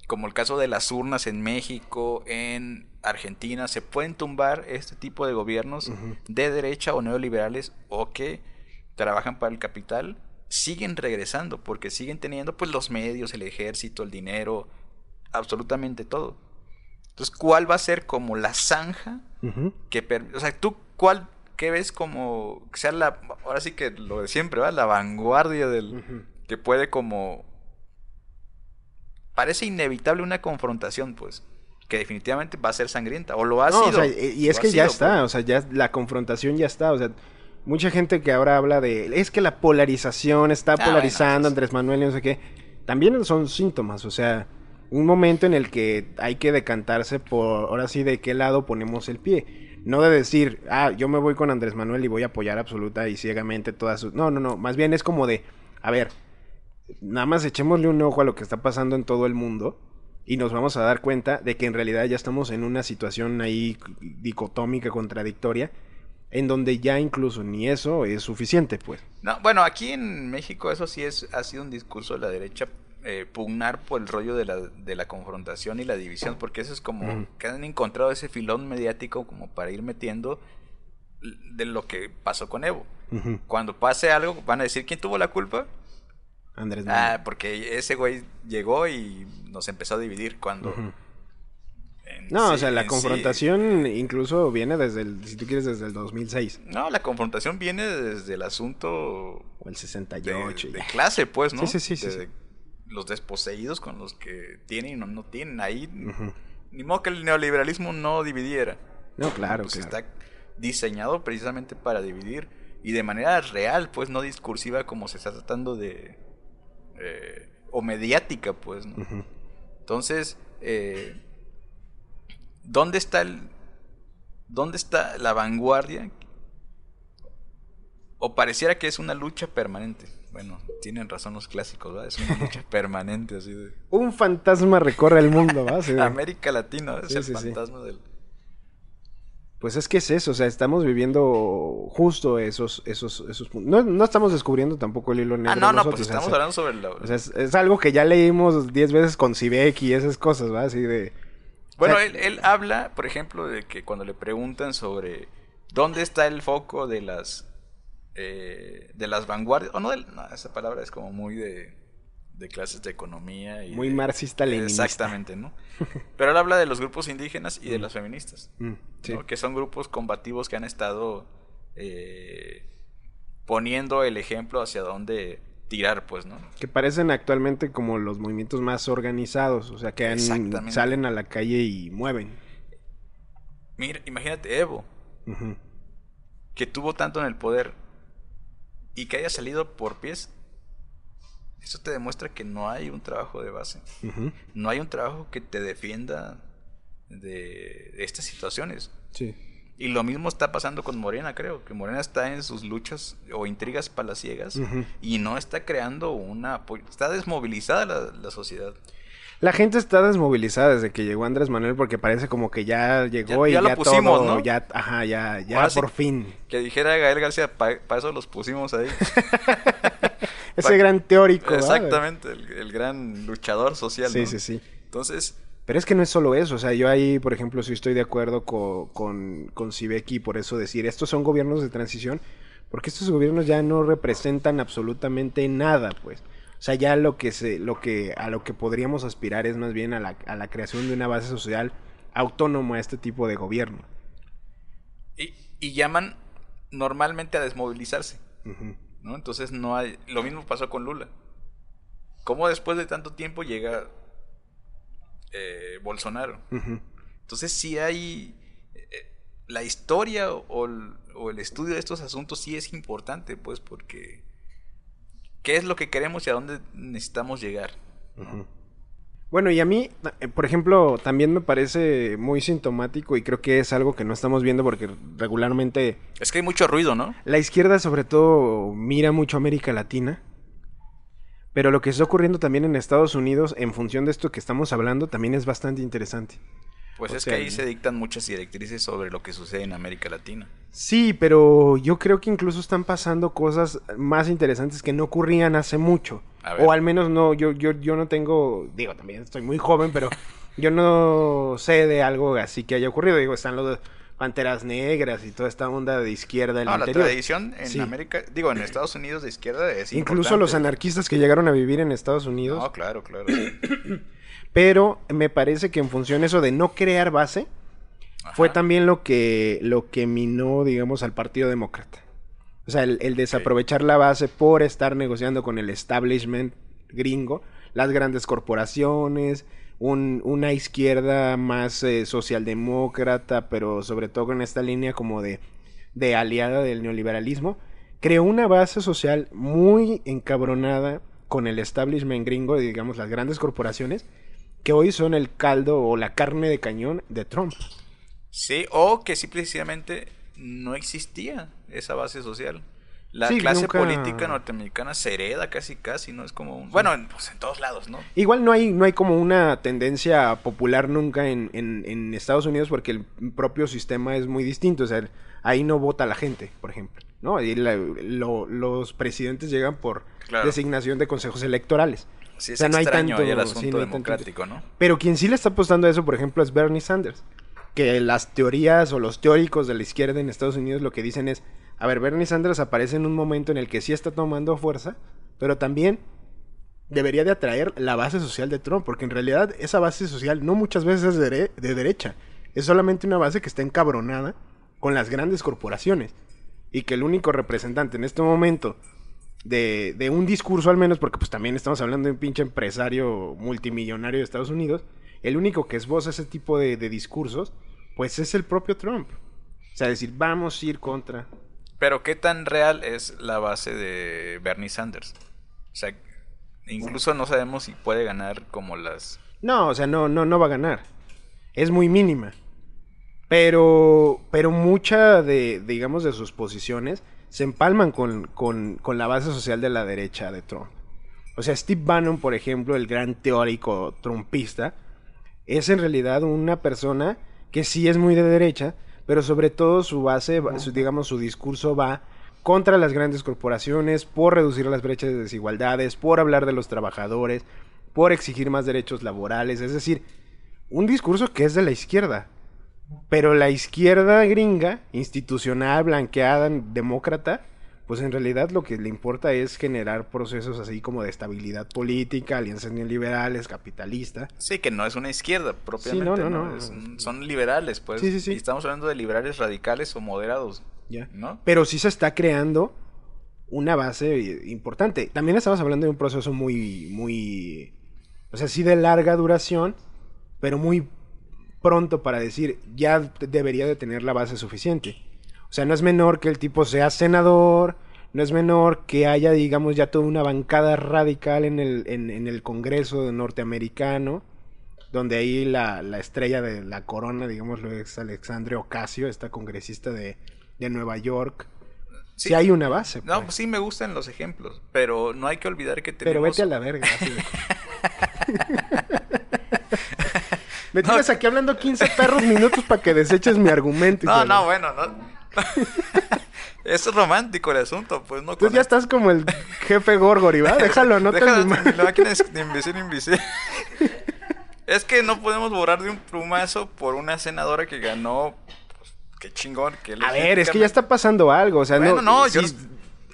[SPEAKER 5] como el caso de las urnas en México, en Argentina, se pueden tumbar este tipo de gobiernos de derecha o neoliberales o que trabajan para el capital, siguen regresando porque siguen teniendo pues los medios, el ejército, el dinero, absolutamente todo. Entonces, ¿cuál va a ser como la zanja que... O sea, ¿tú cuál qué ves como que sea la... Ahora sí que lo de siempre, ¿va? La vanguardia del... Que puede como... Parece inevitable una confrontación, pues que definitivamente va a ser sangrienta, o lo ha sido.
[SPEAKER 4] y es que ya está, pues. o sea, ya la confrontación ya está, o sea, mucha gente que ahora habla de, es que la polarización está ah, polarizando, pues. Andrés Manuel y no sé qué, también son síntomas, o sea, un momento en el que hay que decantarse por, ahora sí, de qué lado ponemos el pie. No de decir, ah, yo me voy con Andrés Manuel y voy a apoyar absoluta y ciegamente todas sus... No, no, no, más bien es como de, a ver, nada más echémosle un ojo a lo que está pasando en todo el mundo y nos vamos a dar cuenta de que en realidad ya estamos en una situación ahí dicotómica, contradictoria, en donde ya incluso ni eso es suficiente, pues.
[SPEAKER 5] No, bueno, aquí en México eso sí es, ha sido un discurso de la derecha eh, pugnar por el rollo de la, de la confrontación y la división, porque eso es como que han encontrado ese filón mediático como para ir metiendo de lo que pasó con Evo. Cuando pase algo, van a decir quién tuvo la culpa.
[SPEAKER 4] Andrés
[SPEAKER 5] Ah, porque ese güey llegó y nos empezó a dividir cuando...
[SPEAKER 4] No, o sea, la confrontación incluso viene desde el, si tú quieres, desde el 2006.
[SPEAKER 5] No, la confrontación viene desde el asunto...
[SPEAKER 4] O el 68.
[SPEAKER 5] De, clase, pues, ¿no?
[SPEAKER 4] Sí, sí, sí
[SPEAKER 5] los desposeídos con los que tienen o no tienen. Ahí, ni modo que el neoliberalismo no dividiera.
[SPEAKER 4] No, claro,
[SPEAKER 5] pues Está diseñado precisamente para dividir y de manera real, pues no discursiva como se está tratando de... Eh, o mediática, pues. Entonces, eh, ¿dónde está el... ¿Dónde está la vanguardia o pareciera que es una lucha permanente. Bueno, tienen razón los clásicos, ¿verdad? Es una lucha permanente, así de...
[SPEAKER 4] Un fantasma recorre el mundo, ¿va?
[SPEAKER 5] América Latina, es
[SPEAKER 4] Sí,
[SPEAKER 5] el
[SPEAKER 4] sí,
[SPEAKER 5] fantasma del...
[SPEAKER 4] Pues es que es eso, o sea, estamos viviendo justo esos, esos, esos puntos. No, no estamos descubriendo tampoco el hilo negro.
[SPEAKER 5] Ah, no, no, pues
[SPEAKER 4] o sea,
[SPEAKER 5] estamos hablando sobre la...
[SPEAKER 4] O sea, es, es algo que ya leímos 10 veces con Sibek y esas cosas, ¿va? Así de...
[SPEAKER 5] Bueno,
[SPEAKER 4] o sea-
[SPEAKER 5] él, él habla, por ejemplo, de que cuando le preguntan sobre dónde está el foco de las eh, de las vanguardias, o no, esa palabra es como muy de, de clases de economía y
[SPEAKER 4] Muy
[SPEAKER 5] de-
[SPEAKER 4] marxista-leninista.
[SPEAKER 5] Exactamente, ¿no? Pero él habla de los grupos indígenas y de las feministas,
[SPEAKER 4] Mm, sí.
[SPEAKER 5] ¿no? que son grupos combativos que han estado eh, poniendo el ejemplo hacia dónde tirar, pues, ¿no?
[SPEAKER 4] Que parecen actualmente como los movimientos más organizados, o sea, que han- salen a la calle y mueven.
[SPEAKER 5] Mira, imagínate Evo, que tuvo tanto en el poder y que haya salido por pies, eso te demuestra que no hay un trabajo de base. No hay un trabajo que te defienda de, estas situaciones.
[SPEAKER 4] Sí.
[SPEAKER 5] Y lo mismo está pasando con Morena, creo, que Morena está en sus luchas o intrigas palaciegas
[SPEAKER 4] Ujú.
[SPEAKER 5] y no está creando una apoyo. Está desmovilizada la, la sociedad.
[SPEAKER 4] La gente está desmovilizada desde que llegó Andrés Manuel porque parece como que ya llegó
[SPEAKER 5] Ya-
[SPEAKER 4] y
[SPEAKER 5] ya
[SPEAKER 4] ya,
[SPEAKER 5] lo pusimos,
[SPEAKER 4] todo,
[SPEAKER 5] ¿no?
[SPEAKER 4] ya, ajá, ya, ya
[SPEAKER 5] Ahora sí-
[SPEAKER 4] por fin.
[SPEAKER 5] Que dijera Gael García, para eso los pusimos ahí.
[SPEAKER 4] Ese
[SPEAKER 5] Pa-
[SPEAKER 4] gran teórico.
[SPEAKER 5] Exactamente, el, el gran luchador social.
[SPEAKER 4] Sí,
[SPEAKER 5] ¿no?
[SPEAKER 4] sí, sí.
[SPEAKER 5] Entonces,
[SPEAKER 4] Pero es que no es solo eso, o sea, yo ahí, por ejemplo, sí estoy de acuerdo co- con, con Sibeki por eso decir, estos son gobiernos de transición, porque estos gobiernos ya no representan absolutamente nada, pues. O sea, ya lo que se, lo que, a lo que podríamos aspirar es más bien a la, a la creación de una base social autónoma a este tipo de gobierno.
[SPEAKER 5] y, y llaman normalmente a desmovilizarse. ¿no? Entonces no hay. Lo mismo pasó con Lula. ¿Cómo después de tanto tiempo llega eh, Bolsonaro? Entonces sí hay. eh, la historia o, o el estudio de estos asuntos sí es importante, pues, porque. ¿Qué es lo que queremos y a dónde necesitamos llegar?
[SPEAKER 4] Bueno, y a mí, eh, por ejemplo, también me parece muy sintomático y creo que es algo que no estamos viendo porque regularmente
[SPEAKER 5] Es que hay mucho ruido, ¿no?
[SPEAKER 4] la izquierda sobre todo mira mucho a América Latina, pero lo que está ocurriendo también en Estados Unidos en función de esto que estamos hablando también es bastante interesante.
[SPEAKER 5] Pues
[SPEAKER 4] O
[SPEAKER 5] es
[SPEAKER 4] sea,
[SPEAKER 5] que ahí se dictan muchas directrices sobre lo que sucede en América Latina.
[SPEAKER 4] Sí, pero yo creo que incluso están pasando cosas más interesantes que no ocurrían hace mucho. O al menos no, yo, yo, yo no tengo, digo, también estoy muy joven, pero yo no sé de algo así que haya ocurrido. Digo, están los Panteras Negras y toda esta onda de izquierda del
[SPEAKER 5] No, la tradición en
[SPEAKER 4] Sí.
[SPEAKER 5] América, digo, en Estados Unidos de izquierda es
[SPEAKER 4] Incluso los anarquistas que llegaron a vivir en Estados Unidos.
[SPEAKER 5] No, claro, claro.
[SPEAKER 4] Pero me parece que en función eso de no crear base, fue también lo que, lo que minó, digamos, al Partido Demócrata. O sea, el, el desaprovechar la base por estar negociando con el establishment gringo, las grandes corporaciones, un- una izquierda más eh, socialdemócrata, pero sobre todo con esta línea como de, de aliada del neoliberalismo, creó una base social muy encabronada con el establishment gringo, digamos, las grandes corporaciones, que hoy son el caldo o la carne de cañón de Trump.
[SPEAKER 5] Sí, o que simplemente no existía esa base social. La
[SPEAKER 4] Sí,
[SPEAKER 5] clase
[SPEAKER 4] nunca-
[SPEAKER 5] política norteamericana se hereda casi casi, ¿no? Es como un... Bueno, en, pues en todos lados, ¿no?
[SPEAKER 4] Igual no hay, no hay como una tendencia popular nunca en, en- en Estados Unidos porque el propio sistema es muy distinto. O sea, ahí no vota la gente, por ejemplo. ¿no? Ahí la- lo- los presidentes llegan por
[SPEAKER 5] Claro.
[SPEAKER 4] designación de consejos electorales.
[SPEAKER 5] Sí,
[SPEAKER 4] O
[SPEAKER 5] es
[SPEAKER 4] sea, no hay tanto-
[SPEAKER 5] el
[SPEAKER 4] sí,
[SPEAKER 5] asunto
[SPEAKER 4] no hay tanto-
[SPEAKER 5] democrático, ¿no?
[SPEAKER 4] Pero quien sí le está apostando a eso, por ejemplo, es Bernie Sanders. Que las teorías o los teóricos de la izquierda en Estados Unidos lo que dicen es, a ver, Bernie Sanders aparece en un momento en el que sí está tomando fuerza, pero también debería de atraer la base social de Trump, porque en realidad esa base social no muchas veces es de, dere- de derecha, es solamente una base que está encabronada con las grandes corporaciones y que el único representante en este momento de, de un discurso al menos, porque pues también estamos hablando de un pinche empresario multimillonario de Estados Unidos, el único que esboza ese tipo de, de discursos, pues es el propio Trump. O sea, decir, vamos a ir contra.
[SPEAKER 5] Pero ¿qué tan real es la base de Bernie Sanders? O sea, incluso no sabemos si puede ganar como las...
[SPEAKER 4] No, o sea, no, no, no va a ganar. Es muy mínima. Pero, pero mucha de, digamos, de sus posiciones se empalman con, con, con la base social de la derecha de Trump. O sea, Steve Bannon, por ejemplo, el gran teórico trumpista, es en realidad una persona que sí es muy de derecha, pero sobre todo su base, su- digamos, su discurso va contra las grandes corporaciones, por reducir las brechas de desigualdades, por hablar de los trabajadores, por exigir más derechos laborales, es decir, un discurso que es de la izquierda. Pero la izquierda gringa, institucional, blanqueada, demócrata, pues en realidad lo que le importa es generar procesos así como de estabilidad política, alianzas neoliberales, capitalista.
[SPEAKER 5] Sí, que no es una izquierda propiamente.
[SPEAKER 4] no, no,
[SPEAKER 5] ¿no?
[SPEAKER 4] no.
[SPEAKER 5] Es son liberales, pues.
[SPEAKER 4] Sí, sí, sí.
[SPEAKER 5] Y estamos hablando de liberales radicales o moderados.
[SPEAKER 4] ¿ya?
[SPEAKER 5] ¿No?
[SPEAKER 4] Pero sí se está creando una base eh, importante. También estamos hablando de un proceso muy, muy, o sea, sí de larga duración, pero muy pronto para decir, ya de- debería de tener la base suficiente. O sea, no es menor que el tipo sea senador, no es menor que haya, digamos, ya toda una bancada radical en el, en, en el Congreso norteamericano, donde ahí la, la estrella de la corona, digámoslo, es Alexandre Ocasio, esta congresista de, de Nueva York. Sí,
[SPEAKER 5] Sí.
[SPEAKER 4] hay una base.
[SPEAKER 5] No,
[SPEAKER 4] pues.
[SPEAKER 5] sí me gustan los ejemplos, pero no hay que olvidar que
[SPEAKER 4] Pero
[SPEAKER 5] tenemos...
[SPEAKER 4] vete a la verga. así de- Me
[SPEAKER 5] No.
[SPEAKER 4] tienes aquí hablando 15 perros minutos para que deseches mi argumento.
[SPEAKER 5] No, no, bueno, no. es romántico el asunto, pues no.
[SPEAKER 4] Tú ya estás como el jefe Gorgori, ¿va? Déjalo, no te
[SPEAKER 5] Déjalo,
[SPEAKER 4] animes.
[SPEAKER 5] la máquina es de invisible invisible. es que no podemos borrar de un plumazo por una senadora que ganó. pues, qué chingón. Que
[SPEAKER 4] A ver, es que ya está pasando algo. O sea,
[SPEAKER 5] Bueno, no,
[SPEAKER 4] sí,
[SPEAKER 5] yo-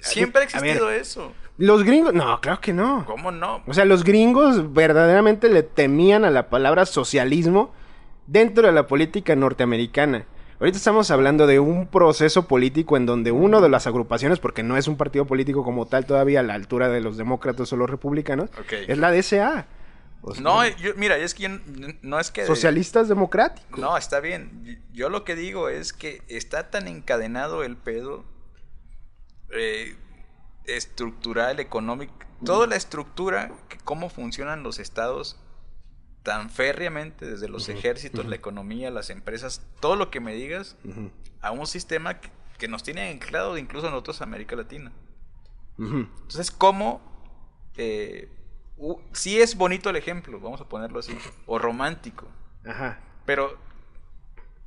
[SPEAKER 5] Siempre ha existido eso.
[SPEAKER 4] Los gringos. No, claro que no.
[SPEAKER 5] ¿Cómo no?
[SPEAKER 4] O sea, los gringos verdaderamente le temían a la palabra socialismo dentro de la política norteamericana. Ahorita estamos hablando de un proceso político en donde uno de las agrupaciones, porque no es un partido político como tal todavía a la altura de los demócratas o los republicanos, es la DSA. O sea,
[SPEAKER 5] No, yo- mira, es que yo- no es que...
[SPEAKER 4] socialistas democráticos.
[SPEAKER 5] No, está bien. Yo- Yo lo que digo es que está tan encadenado el pedo eh, estructural, económico, toda la estructura, que cómo funcionan los estados tan férreamente, desde los ejércitos, la economía, las empresas, todo lo que me digas, a un sistema que, que nos tiene anclado incluso nosotros América Latina. Entonces, ¿cómo? Eh, sí es bonito el ejemplo, vamos a ponerlo así, o romántico,
[SPEAKER 4] Ajá.
[SPEAKER 5] pero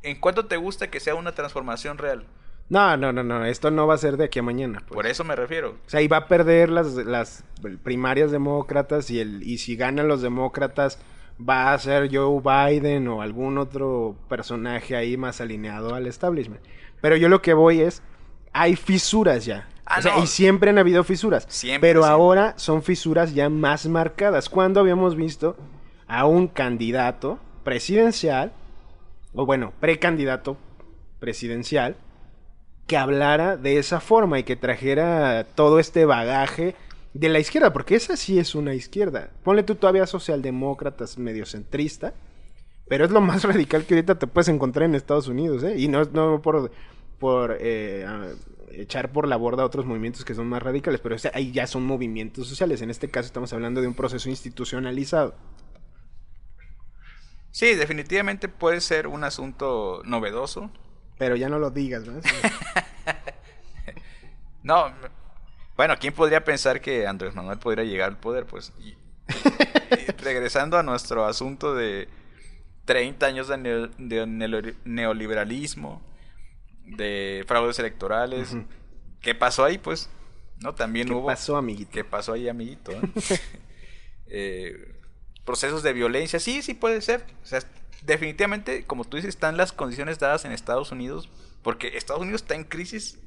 [SPEAKER 5] ¿en cuánto te gusta que sea una transformación real?
[SPEAKER 4] No, no, no, no. Esto no va a ser de aquí a mañana. pues.
[SPEAKER 5] Por eso me refiero.
[SPEAKER 4] O sea, y va a perder las, las primarias demócratas y, el, y si ganan los demócratas va a ser Joe Biden o algún otro personaje ahí más alineado al establishment. Pero yo lo que voy es, hay fisuras ya.
[SPEAKER 5] Ah,
[SPEAKER 4] o sea,
[SPEAKER 5] no.
[SPEAKER 4] y siempre han habido fisuras.
[SPEAKER 5] Siempre,
[SPEAKER 4] pero
[SPEAKER 5] siempre.
[SPEAKER 4] ahora son fisuras ya más marcadas. Cuando habíamos visto a un candidato presidencial, o bueno, precandidato presidencial, que hablara de esa forma y que trajera todo este bagaje de la izquierda, porque esa sí es una izquierda. Ponle tú todavía socialdemócratas medio centrista, pero es lo más radical que ahorita te puedes encontrar en Estados Unidos, ¿eh? Y no, no por, por eh, echar por la borda otros movimientos que son más radicales, pero ahí ya son movimientos sociales. En este caso estamos hablando de un proceso institucionalizado.
[SPEAKER 5] Sí, definitivamente puede ser un asunto novedoso.
[SPEAKER 4] Pero ya no lo digas, ¿no?
[SPEAKER 5] No, bueno, ¿quién podría pensar que Andrés Manuel podría llegar al poder? Pues, y- y regresando a nuestro asunto de 30 años de, neo- de neoliberalismo, de fraudes electorales. ¿qué pasó ahí? Pues, ¿no? También
[SPEAKER 4] ¿Qué
[SPEAKER 5] hubo...
[SPEAKER 4] pasó, amiguito?
[SPEAKER 5] ¿Qué pasó ahí, amiguito? eh? Eh, procesos de violencia, sí, sí puede ser. O sea, definitivamente, como tú dices, están las condiciones dadas en Estados Unidos, porque Estados Unidos está en crisis,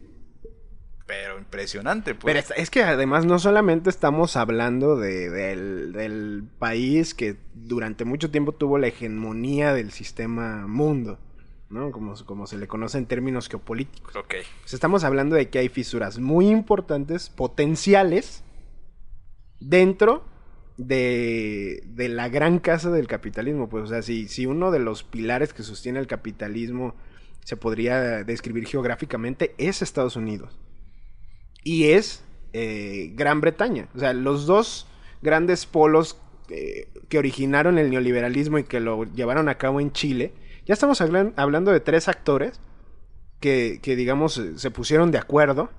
[SPEAKER 5] pero impresionante. Pues.
[SPEAKER 4] Pero es, es que además no solamente estamos hablando de- del, del país que durante mucho tiempo tuvo la hegemonía del sistema mundo, ¿no? Como, como se le conoce en términos geopolíticos.
[SPEAKER 5] Ok.
[SPEAKER 4] Pues estamos hablando de que hay fisuras muy importantes, potenciales, dentro de, de la gran casa del capitalismo. Pues, o sea, si, si uno de los pilares que sostiene el capitalismo se podría describir geográficamente es Estados Unidos. Y es eh, Gran Bretaña. O sea, los dos grandes polos eh, que originaron el neoliberalismo y que lo llevaron a cabo en Chile. Ya estamos hablan- hablando de tres actores que, que, digamos, se pusieron de acuerdo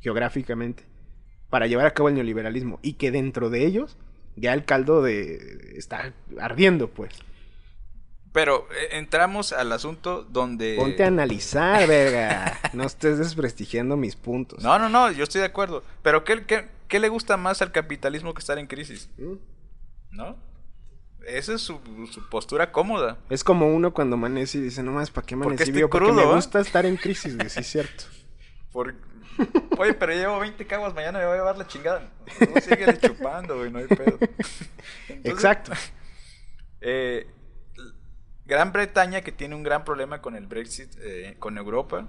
[SPEAKER 4] geográficamente, para llevar a cabo el neoliberalismo. Y que dentro de ellos ya el caldo de está ardiendo, pues.
[SPEAKER 5] Pero eh, entramos al asunto donde...
[SPEAKER 4] Ponte a analizar, verga. No estés desprestigiando mis puntos.
[SPEAKER 5] No, no, no, yo estoy de acuerdo. Pero ¿qué, qué, qué le gusta más al capitalismo que estar en crisis?
[SPEAKER 4] ¿Mm?
[SPEAKER 5] ¿No? Esa es su, su postura cómoda.
[SPEAKER 4] Es como uno cuando amanece y dice, no más, ¿para qué
[SPEAKER 5] Porque
[SPEAKER 4] amanecí?
[SPEAKER 5] estoy
[SPEAKER 4] Digo, Porque
[SPEAKER 5] crudo,
[SPEAKER 4] me
[SPEAKER 5] ¿eh?
[SPEAKER 4] gusta estar en crisis, güey, sí es cierto.
[SPEAKER 5] Por... Oye, pero llevo 20 caguas, mañana me voy a llevar la chingada. No, sigue chupando, güey, no hay pedo. Entonces,
[SPEAKER 4] Exacto.
[SPEAKER 5] eh, Gran Bretaña, que tiene un gran problema con el Brexit, eh, con Europa.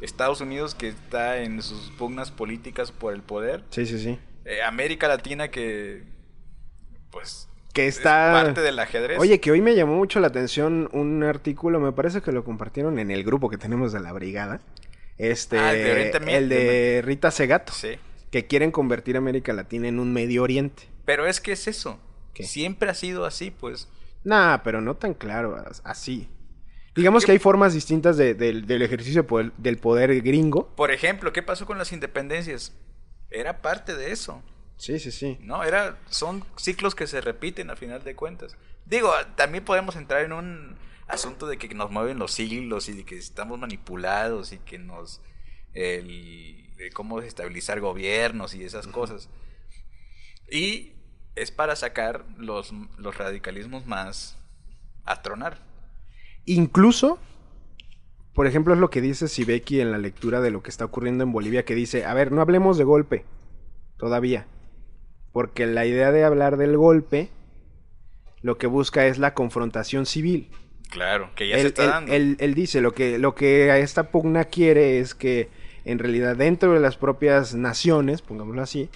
[SPEAKER 5] Estados Unidos, que está en sus pugnas políticas por el poder.
[SPEAKER 4] Sí, sí, sí.
[SPEAKER 5] Eh, América Latina, que. Pues.
[SPEAKER 4] Que
[SPEAKER 5] es
[SPEAKER 4] está...
[SPEAKER 5] parte del ajedrez.
[SPEAKER 4] Oye, que hoy me llamó mucho la atención un artículo, me parece que lo compartieron en el grupo que tenemos de la brigada. Este,
[SPEAKER 5] Ah, el de Oriente Medio.
[SPEAKER 4] el de Rita Segato,
[SPEAKER 5] Sí.
[SPEAKER 4] que quieren convertir a América Latina en un Medio Oriente.
[SPEAKER 5] Pero es que es eso.
[SPEAKER 4] ¿Qué?
[SPEAKER 5] Siempre ha sido así, pues.
[SPEAKER 4] Nah, pero no tan claro, as- así. Digamos que hay formas distintas de- del- del ejercicio del poder gringo.
[SPEAKER 5] Por ejemplo, ¿qué pasó con las independencias? Era parte de eso.
[SPEAKER 4] Sí, sí, sí.
[SPEAKER 5] ¿no? Era, son ciclos que se repiten a final de cuentas. Digo, también podemos entrar en un asunto de que nos mueven los siglos y de que estamos manipulados y que nos... El, cómo estabilizar gobiernos y esas cosas. Y es para sacar los, los radicalismos más a tronar.
[SPEAKER 4] Incluso, por ejemplo, es lo que dice Sibeki en la lectura de lo que está ocurriendo en Bolivia, que dice, a ver, no hablemos de golpe, todavía. Porque la idea de hablar del golpe, lo que busca es la confrontación civil.
[SPEAKER 5] Claro, que ya
[SPEAKER 4] él,
[SPEAKER 5] se está
[SPEAKER 4] él-
[SPEAKER 5] dando.
[SPEAKER 4] él- él dice, lo que, lo que a esta pugna quiere es que en realidad dentro de las propias naciones, pongámoslo así,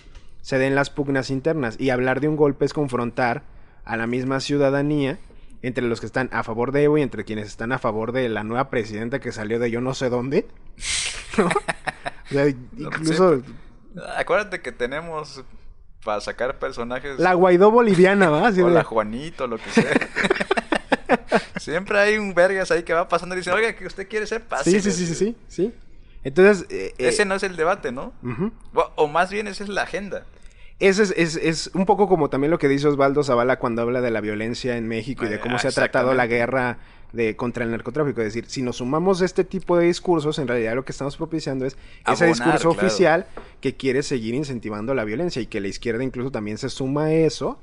[SPEAKER 4] se den las pugnas internas. Y hablar de un golpe es confrontar a la misma ciudadanía entre los que están a favor de Evo y entre quienes están a favor de la nueva presidenta que salió de yo no sé dónde. ¿No? O sea, incluso
[SPEAKER 5] Acuérdate que tenemos para sacar personajes...
[SPEAKER 4] la Guaidó boliviana, ¿va?
[SPEAKER 5] O la Juanito, lo que sea. Siempre hay un vergas ahí que va pasando y dice, oiga, que usted quiere ser
[SPEAKER 4] sí,
[SPEAKER 5] fácil.
[SPEAKER 4] sí, sí, sí, sí, sí. Entonces, eh, eh,
[SPEAKER 5] Ese no es el debate, ¿no? O, o más bien esa es la agenda.
[SPEAKER 4] Ese es, es, es un poco como también lo que dice Osvaldo Zavala cuando habla de la violencia en México y de cómo
[SPEAKER 5] Ah,
[SPEAKER 4] se ha tratado la guerra de, contra el narcotráfico. Es decir, si nos sumamos este tipo de discursos, en realidad lo que estamos propiciando es ese
[SPEAKER 5] Abonar,
[SPEAKER 4] discurso
[SPEAKER 5] claro.
[SPEAKER 4] oficial que quiere seguir incentivando la violencia y que la izquierda incluso también se suma a eso.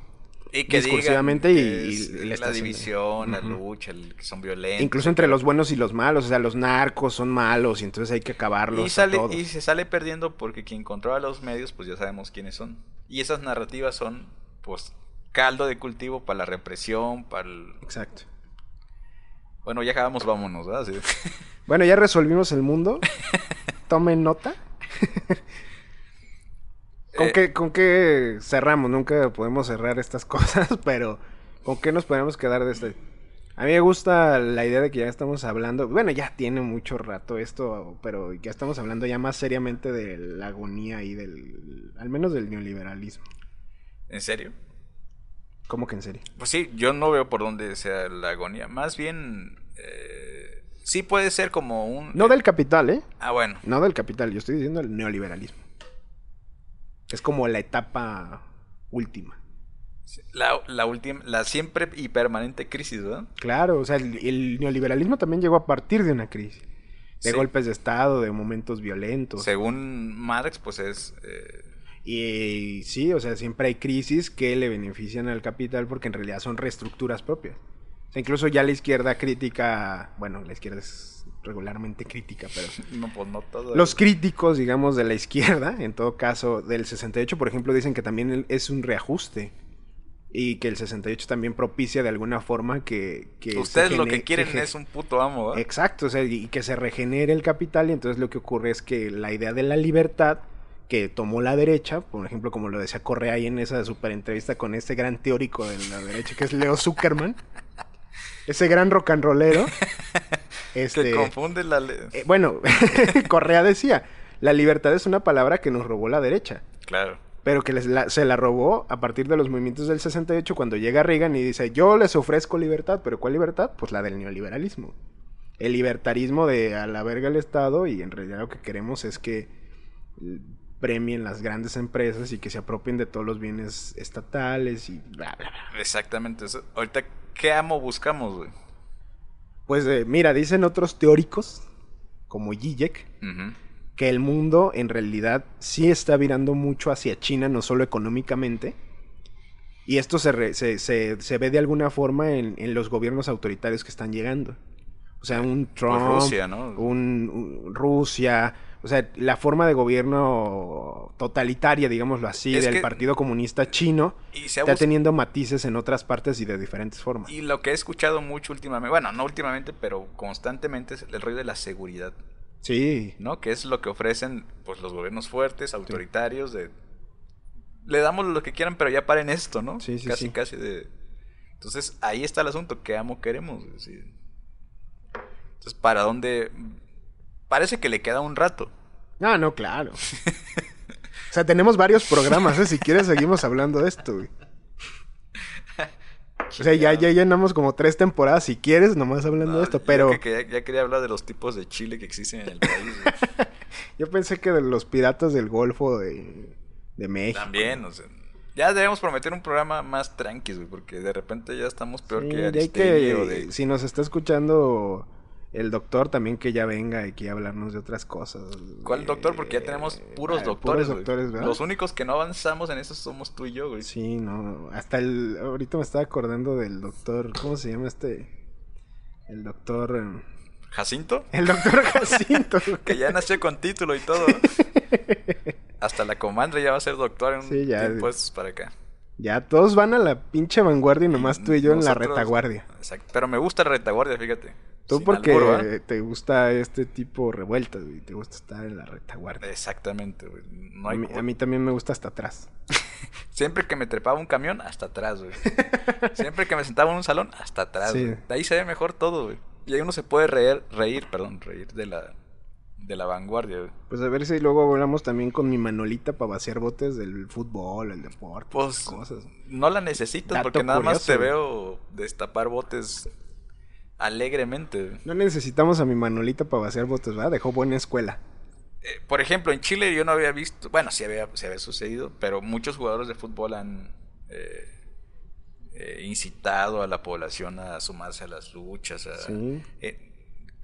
[SPEAKER 5] Y que
[SPEAKER 4] Discursivamente
[SPEAKER 5] digan
[SPEAKER 4] y-
[SPEAKER 5] que
[SPEAKER 4] y
[SPEAKER 5] es
[SPEAKER 4] le está
[SPEAKER 5] la
[SPEAKER 4] haciendo-
[SPEAKER 5] división, la lucha, el- que son violentos.
[SPEAKER 4] Incluso entre los buenos y los malos. O sea, los narcos son malos y entonces hay que acabarlos
[SPEAKER 5] y,
[SPEAKER 4] a
[SPEAKER 5] sale,
[SPEAKER 4] todos.
[SPEAKER 5] y se sale perdiendo porque quien controla los medios, pues ya sabemos quiénes son. Y esas narrativas son, pues, caldo de cultivo para la represión, para el...
[SPEAKER 4] Exacto.
[SPEAKER 5] Bueno, ya acabamos, vámonos, ¿verdad? Sí.
[SPEAKER 4] Bueno, ya resolvimos el mundo. Tomen nota. ¿Con,
[SPEAKER 5] Eh,
[SPEAKER 4] qué, ¿Con qué cerramos? Nunca podemos cerrar estas cosas, pero ¿con qué nos podemos quedar de este? A mí me gusta la idea de que ya estamos hablando, bueno, ya tiene mucho rato esto, pero ya estamos hablando ya más seriamente de la agonía y del, al menos del neoliberalismo.
[SPEAKER 5] ¿En serio?
[SPEAKER 4] ¿Cómo que en serio?
[SPEAKER 5] Pues sí, yo no veo por dónde sea la agonía. Más bien, eh, sí puede ser como un...
[SPEAKER 4] No del capital, ¿eh?
[SPEAKER 5] Ah, bueno.
[SPEAKER 4] No del capital, yo estoy diciendo el neoliberalismo. Es como la etapa última.
[SPEAKER 5] La, la última, la siempre y permanente crisis, ¿verdad?
[SPEAKER 4] Claro, o sea, el, el neoliberalismo también llegó a partir de una crisis. De
[SPEAKER 5] Sí.
[SPEAKER 4] golpes de Estado, de momentos violentos.
[SPEAKER 5] Según Marx, pues es... eh,
[SPEAKER 4] Y, sí, o sea, siempre hay crisis que le benefician al capital porque en realidad son reestructuras propias. O sea, incluso ya la izquierda crítica, bueno, la izquierda es regularmente crítica, pero
[SPEAKER 5] no, pues no todo.
[SPEAKER 4] los críticos, digamos, de la izquierda, en todo caso, del 68, por ejemplo, dicen que también es un reajuste. Y que el 68 también propicia de alguna forma que...
[SPEAKER 5] Ustedes lo que quieren es un puto amo, ¿verdad?
[SPEAKER 4] Exacto, o sea, y que se regenere el capital y entonces lo que ocurre es que la idea de la libertad que tomó la derecha, por ejemplo, como lo decía Correa ahí en esa super entrevista con este gran teórico de la derecha que es Leo Zuckerman, ese gran rock and rollero, este,
[SPEAKER 5] confunde la...
[SPEAKER 4] eh, bueno, Correa decía, la libertad es una palabra que nos robó la derecha,
[SPEAKER 5] Claro.
[SPEAKER 4] pero que les la- se la robó a partir de los movimientos del 68 cuando llega Reagan y dice, yo les ofrezco libertad, pero ¿cuál libertad? Pues la del neoliberalismo. El libertarismo de a la verga el Estado y en realidad lo que queremos es que premien las grandes empresas y que se apropien de todos los bienes estatales y bla, bla, bla.
[SPEAKER 5] Exactamente. eso. Ahorita, ¿qué amo buscamos, güey?
[SPEAKER 4] Pues eh, mira, dicen otros teóricos, como Zizek, que el mundo en realidad sí está virando mucho hacia China, no solo económicamente. Y esto se, re- se, se- se ve de alguna forma en, en los gobiernos autoritarios que están llegando. O sea, un Trump,
[SPEAKER 5] Rusia, ¿no?
[SPEAKER 4] un, un- Rusia, o sea, la forma de gobierno totalitaria, digámoslo así,
[SPEAKER 5] Es
[SPEAKER 4] del
[SPEAKER 5] que-
[SPEAKER 4] Partido Comunista Chino,
[SPEAKER 5] Y se ha
[SPEAKER 4] está teniendo matices en otras partes y de diferentes formas.
[SPEAKER 5] Y lo que he escuchado mucho últimamente, bueno, no últimamente, pero constantemente es el rollo de la seguridad,
[SPEAKER 4] Sí,
[SPEAKER 5] ¿no? Que es lo que ofrecen pues los gobiernos fuertes, autoritarios, de le damos lo que quieran, pero ya paren esto, ¿no?
[SPEAKER 4] Sí, sí,
[SPEAKER 5] casi,
[SPEAKER 4] sí.
[SPEAKER 5] casi de. Entonces ahí está el asunto, ¿qué amo queremos? Entonces, ¿para dónde? Parece que le queda un rato.
[SPEAKER 4] No, no, claro. o sea, tenemos varios programas, ¿eh? Si quieres, seguimos hablando de esto, güey. O sea, ya, ya llenamos como tres temporadas, si quieres, nomás hablando
[SPEAKER 5] No,
[SPEAKER 4] de esto. Pero
[SPEAKER 5] que- ya, quería hablar de los tipos de chile que existen en el país. güey.
[SPEAKER 4] yo pensé que de los piratas del Golfo de, de México.
[SPEAKER 5] También, o sea. Ya debemos prometer un programa más tranqui, güey, porque de repente ya estamos peor
[SPEAKER 4] Sí,
[SPEAKER 5] que Aristegui
[SPEAKER 4] que,
[SPEAKER 5] de...
[SPEAKER 4] si nos está escuchando el doctor, también que ya venga y que ya hablarnos de otras cosas.
[SPEAKER 5] ¿Cuál doctor? Porque ya tenemos
[SPEAKER 4] Eh,
[SPEAKER 5] puros
[SPEAKER 4] ah,
[SPEAKER 5] doctores,
[SPEAKER 4] puros doctores, ¿verdad?
[SPEAKER 5] Los únicos que no avanzamos en eso somos tú y yo, güey.
[SPEAKER 4] Sí, no, hasta el, ahorita me estaba acordando del doctor, ¿cómo se llama este? El doctor, eh,
[SPEAKER 5] ¿Jacinto?
[SPEAKER 4] el doctor Jacinto.
[SPEAKER 5] Que ya nació con título y todo. Hasta la comandra ya va a ser doctor en un
[SPEAKER 4] Sí, ya.
[SPEAKER 5] tiempo estos para acá.
[SPEAKER 4] Ya, todos van a la pinche vanguardia y nomás tú y yo en la retaguardia.
[SPEAKER 5] Exacto. Pero me gusta la retaguardia, fíjate.
[SPEAKER 4] Tú
[SPEAKER 5] Sin
[SPEAKER 4] porque te gusta este tipo revueltas, y te gusta estar en la retaguardia.
[SPEAKER 5] Exactamente, güey. No
[SPEAKER 4] a, mí,
[SPEAKER 5] como-
[SPEAKER 4] a mí también me gusta hasta atrás.
[SPEAKER 5] Siempre que me trepaba un camión, hasta atrás, güey. Siempre que me sentaba en un salón, hasta atrás,
[SPEAKER 4] Sí.
[SPEAKER 5] güey. De ahí se ve mejor todo, güey. Y ahí uno se puede reír, reír, perdón, reír de la, de la vanguardia, güey.
[SPEAKER 4] Pues a ver si luego hablamos también con mi manolita para vaciar botes del fútbol, el deporte,
[SPEAKER 5] Pues,
[SPEAKER 4] cosas.
[SPEAKER 5] no la necesitas
[SPEAKER 4] Dato
[SPEAKER 5] porque nada más te
[SPEAKER 4] güey.
[SPEAKER 5] veo destapar botes alegremente.
[SPEAKER 4] No necesitamos a mi manolita para vaciar botes, ¿verdad? Dejó buena escuela.
[SPEAKER 5] Eh, por ejemplo, en Chile yo no había visto, bueno, sí había, sí había sucedido, pero muchos jugadores de fútbol han eh, eh, incitado a la población a sumarse a las luchas. a-
[SPEAKER 4] Sí.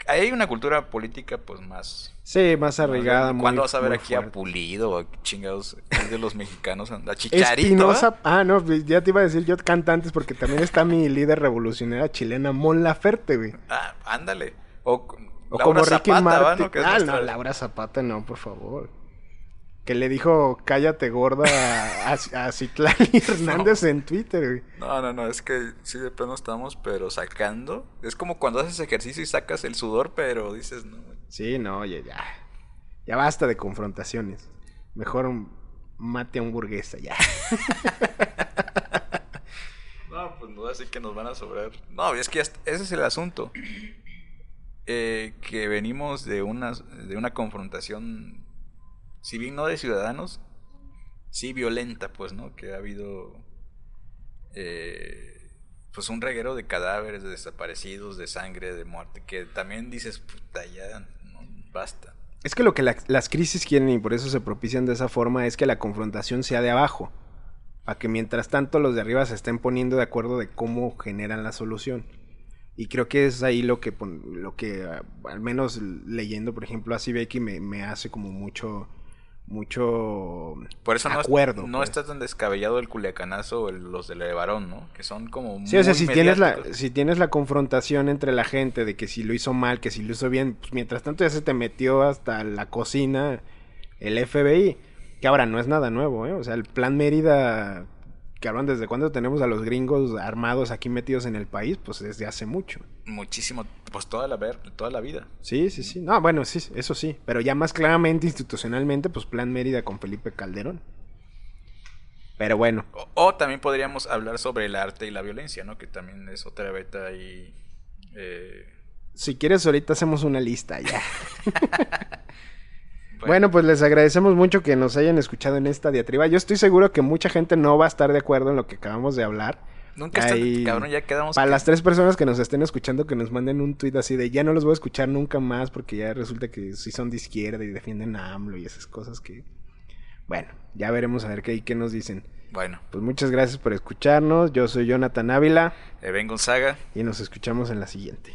[SPEAKER 5] Ahí hay una cultura política pues más...
[SPEAKER 4] Sí, más arraigada.
[SPEAKER 5] ¿Cuándo vas a ver aquí a
[SPEAKER 4] fuerte.
[SPEAKER 5] Pulido o chingados es de los mexicanos? A Chicharito.
[SPEAKER 4] Espinosa. Ah, no, ya te iba a decir yo cantantes porque también está mi líder revolucionaria chilena, Mon Laferte, güey.
[SPEAKER 5] Ah, ándale. O,
[SPEAKER 4] O
[SPEAKER 5] Laura
[SPEAKER 4] como Ricky
[SPEAKER 5] Zapata.
[SPEAKER 4] Martin.
[SPEAKER 5] ¿no?
[SPEAKER 4] Ah,
[SPEAKER 5] nuestra-
[SPEAKER 4] no, Laura Zapata, no, por favor. Que le dijo, cállate gorda a, a, a Citlali Hernández en Twitter, güey.
[SPEAKER 5] No, no, no, es que sí de plano estamos, pero sacando. Es como cuando haces ejercicio y sacas el sudor, pero dices, no. güey.
[SPEAKER 4] Sí, no, oye, ya. Ya basta de confrontaciones. Mejor mate a un burguesa, ya.
[SPEAKER 5] No, pues no, así que nos van a sobrar. No, es que hasta- ese es el asunto. Eh, que venimos de una, de una confrontación, si bien no de ciudadanos, sí violenta, pues, ¿no? Que ha habido, eh, pues, un reguero de cadáveres, de desaparecidos, de sangre, de muerte, que también dices, puta, ya, basta.
[SPEAKER 4] Es que lo que la- las crisis quieren y por eso se propician de esa forma es que la confrontación sea de abajo. Para que mientras tanto los de arriba se estén poniendo de acuerdo de cómo generan la solución. Y creo que es ahí lo que, lo que ah, al menos leyendo, por ejemplo, a Becky me, me hace como mucho, mucho
[SPEAKER 5] Por eso no, es-
[SPEAKER 4] acuerdo.
[SPEAKER 5] no
[SPEAKER 4] pues.
[SPEAKER 5] está tan descabellado el culiacanazo o los de Levarón, ¿no? Que son como
[SPEAKER 4] Sí, o sea, si tienes, la, si tienes la confrontación entre la gente de que si lo hizo mal, que si lo hizo bien, pues mientras tanto ya se te metió hasta la cocina el FBI, que ahora no es nada nuevo, ¿eh? O sea, el plan Mérida, que hablan desde cuándo tenemos a los gringos armados aquí metidos en el país, pues desde hace mucho.
[SPEAKER 5] Muchísimo, pues toda la, ver, toda la vida.
[SPEAKER 4] Sí, sí, sí. No, bueno, sí, eso sí. Pero ya más claramente, institucionalmente, pues plan Mérida con Felipe Calderón. Pero bueno,
[SPEAKER 5] O, o también podríamos hablar sobre el arte y la violencia, ¿no? Que también es otra beta ahí. eh,
[SPEAKER 4] si quieres ahorita hacemos una lista ya. Bueno, pues les agradecemos mucho que nos hayan escuchado en esta diatriba. Yo estoy seguro que mucha gente no va a estar de acuerdo en lo que acabamos de hablar.
[SPEAKER 5] Nunca está,
[SPEAKER 4] Ahí-
[SPEAKER 5] cabrón, ya quedamos.
[SPEAKER 4] Para
[SPEAKER 5] que-
[SPEAKER 4] las tres personas que nos estén escuchando, que nos manden un tuit así de ya no los voy a escuchar nunca más porque ya resulta que sí son de izquierda y defienden a AMLO y esas cosas que... Bueno, ya veremos a ver qué, qué nos dicen.
[SPEAKER 5] Bueno,
[SPEAKER 4] Pues muchas gracias por escucharnos. Yo soy Jonathan Ávila
[SPEAKER 5] Ben Gonzaga.
[SPEAKER 4] y nos escuchamos en la siguiente.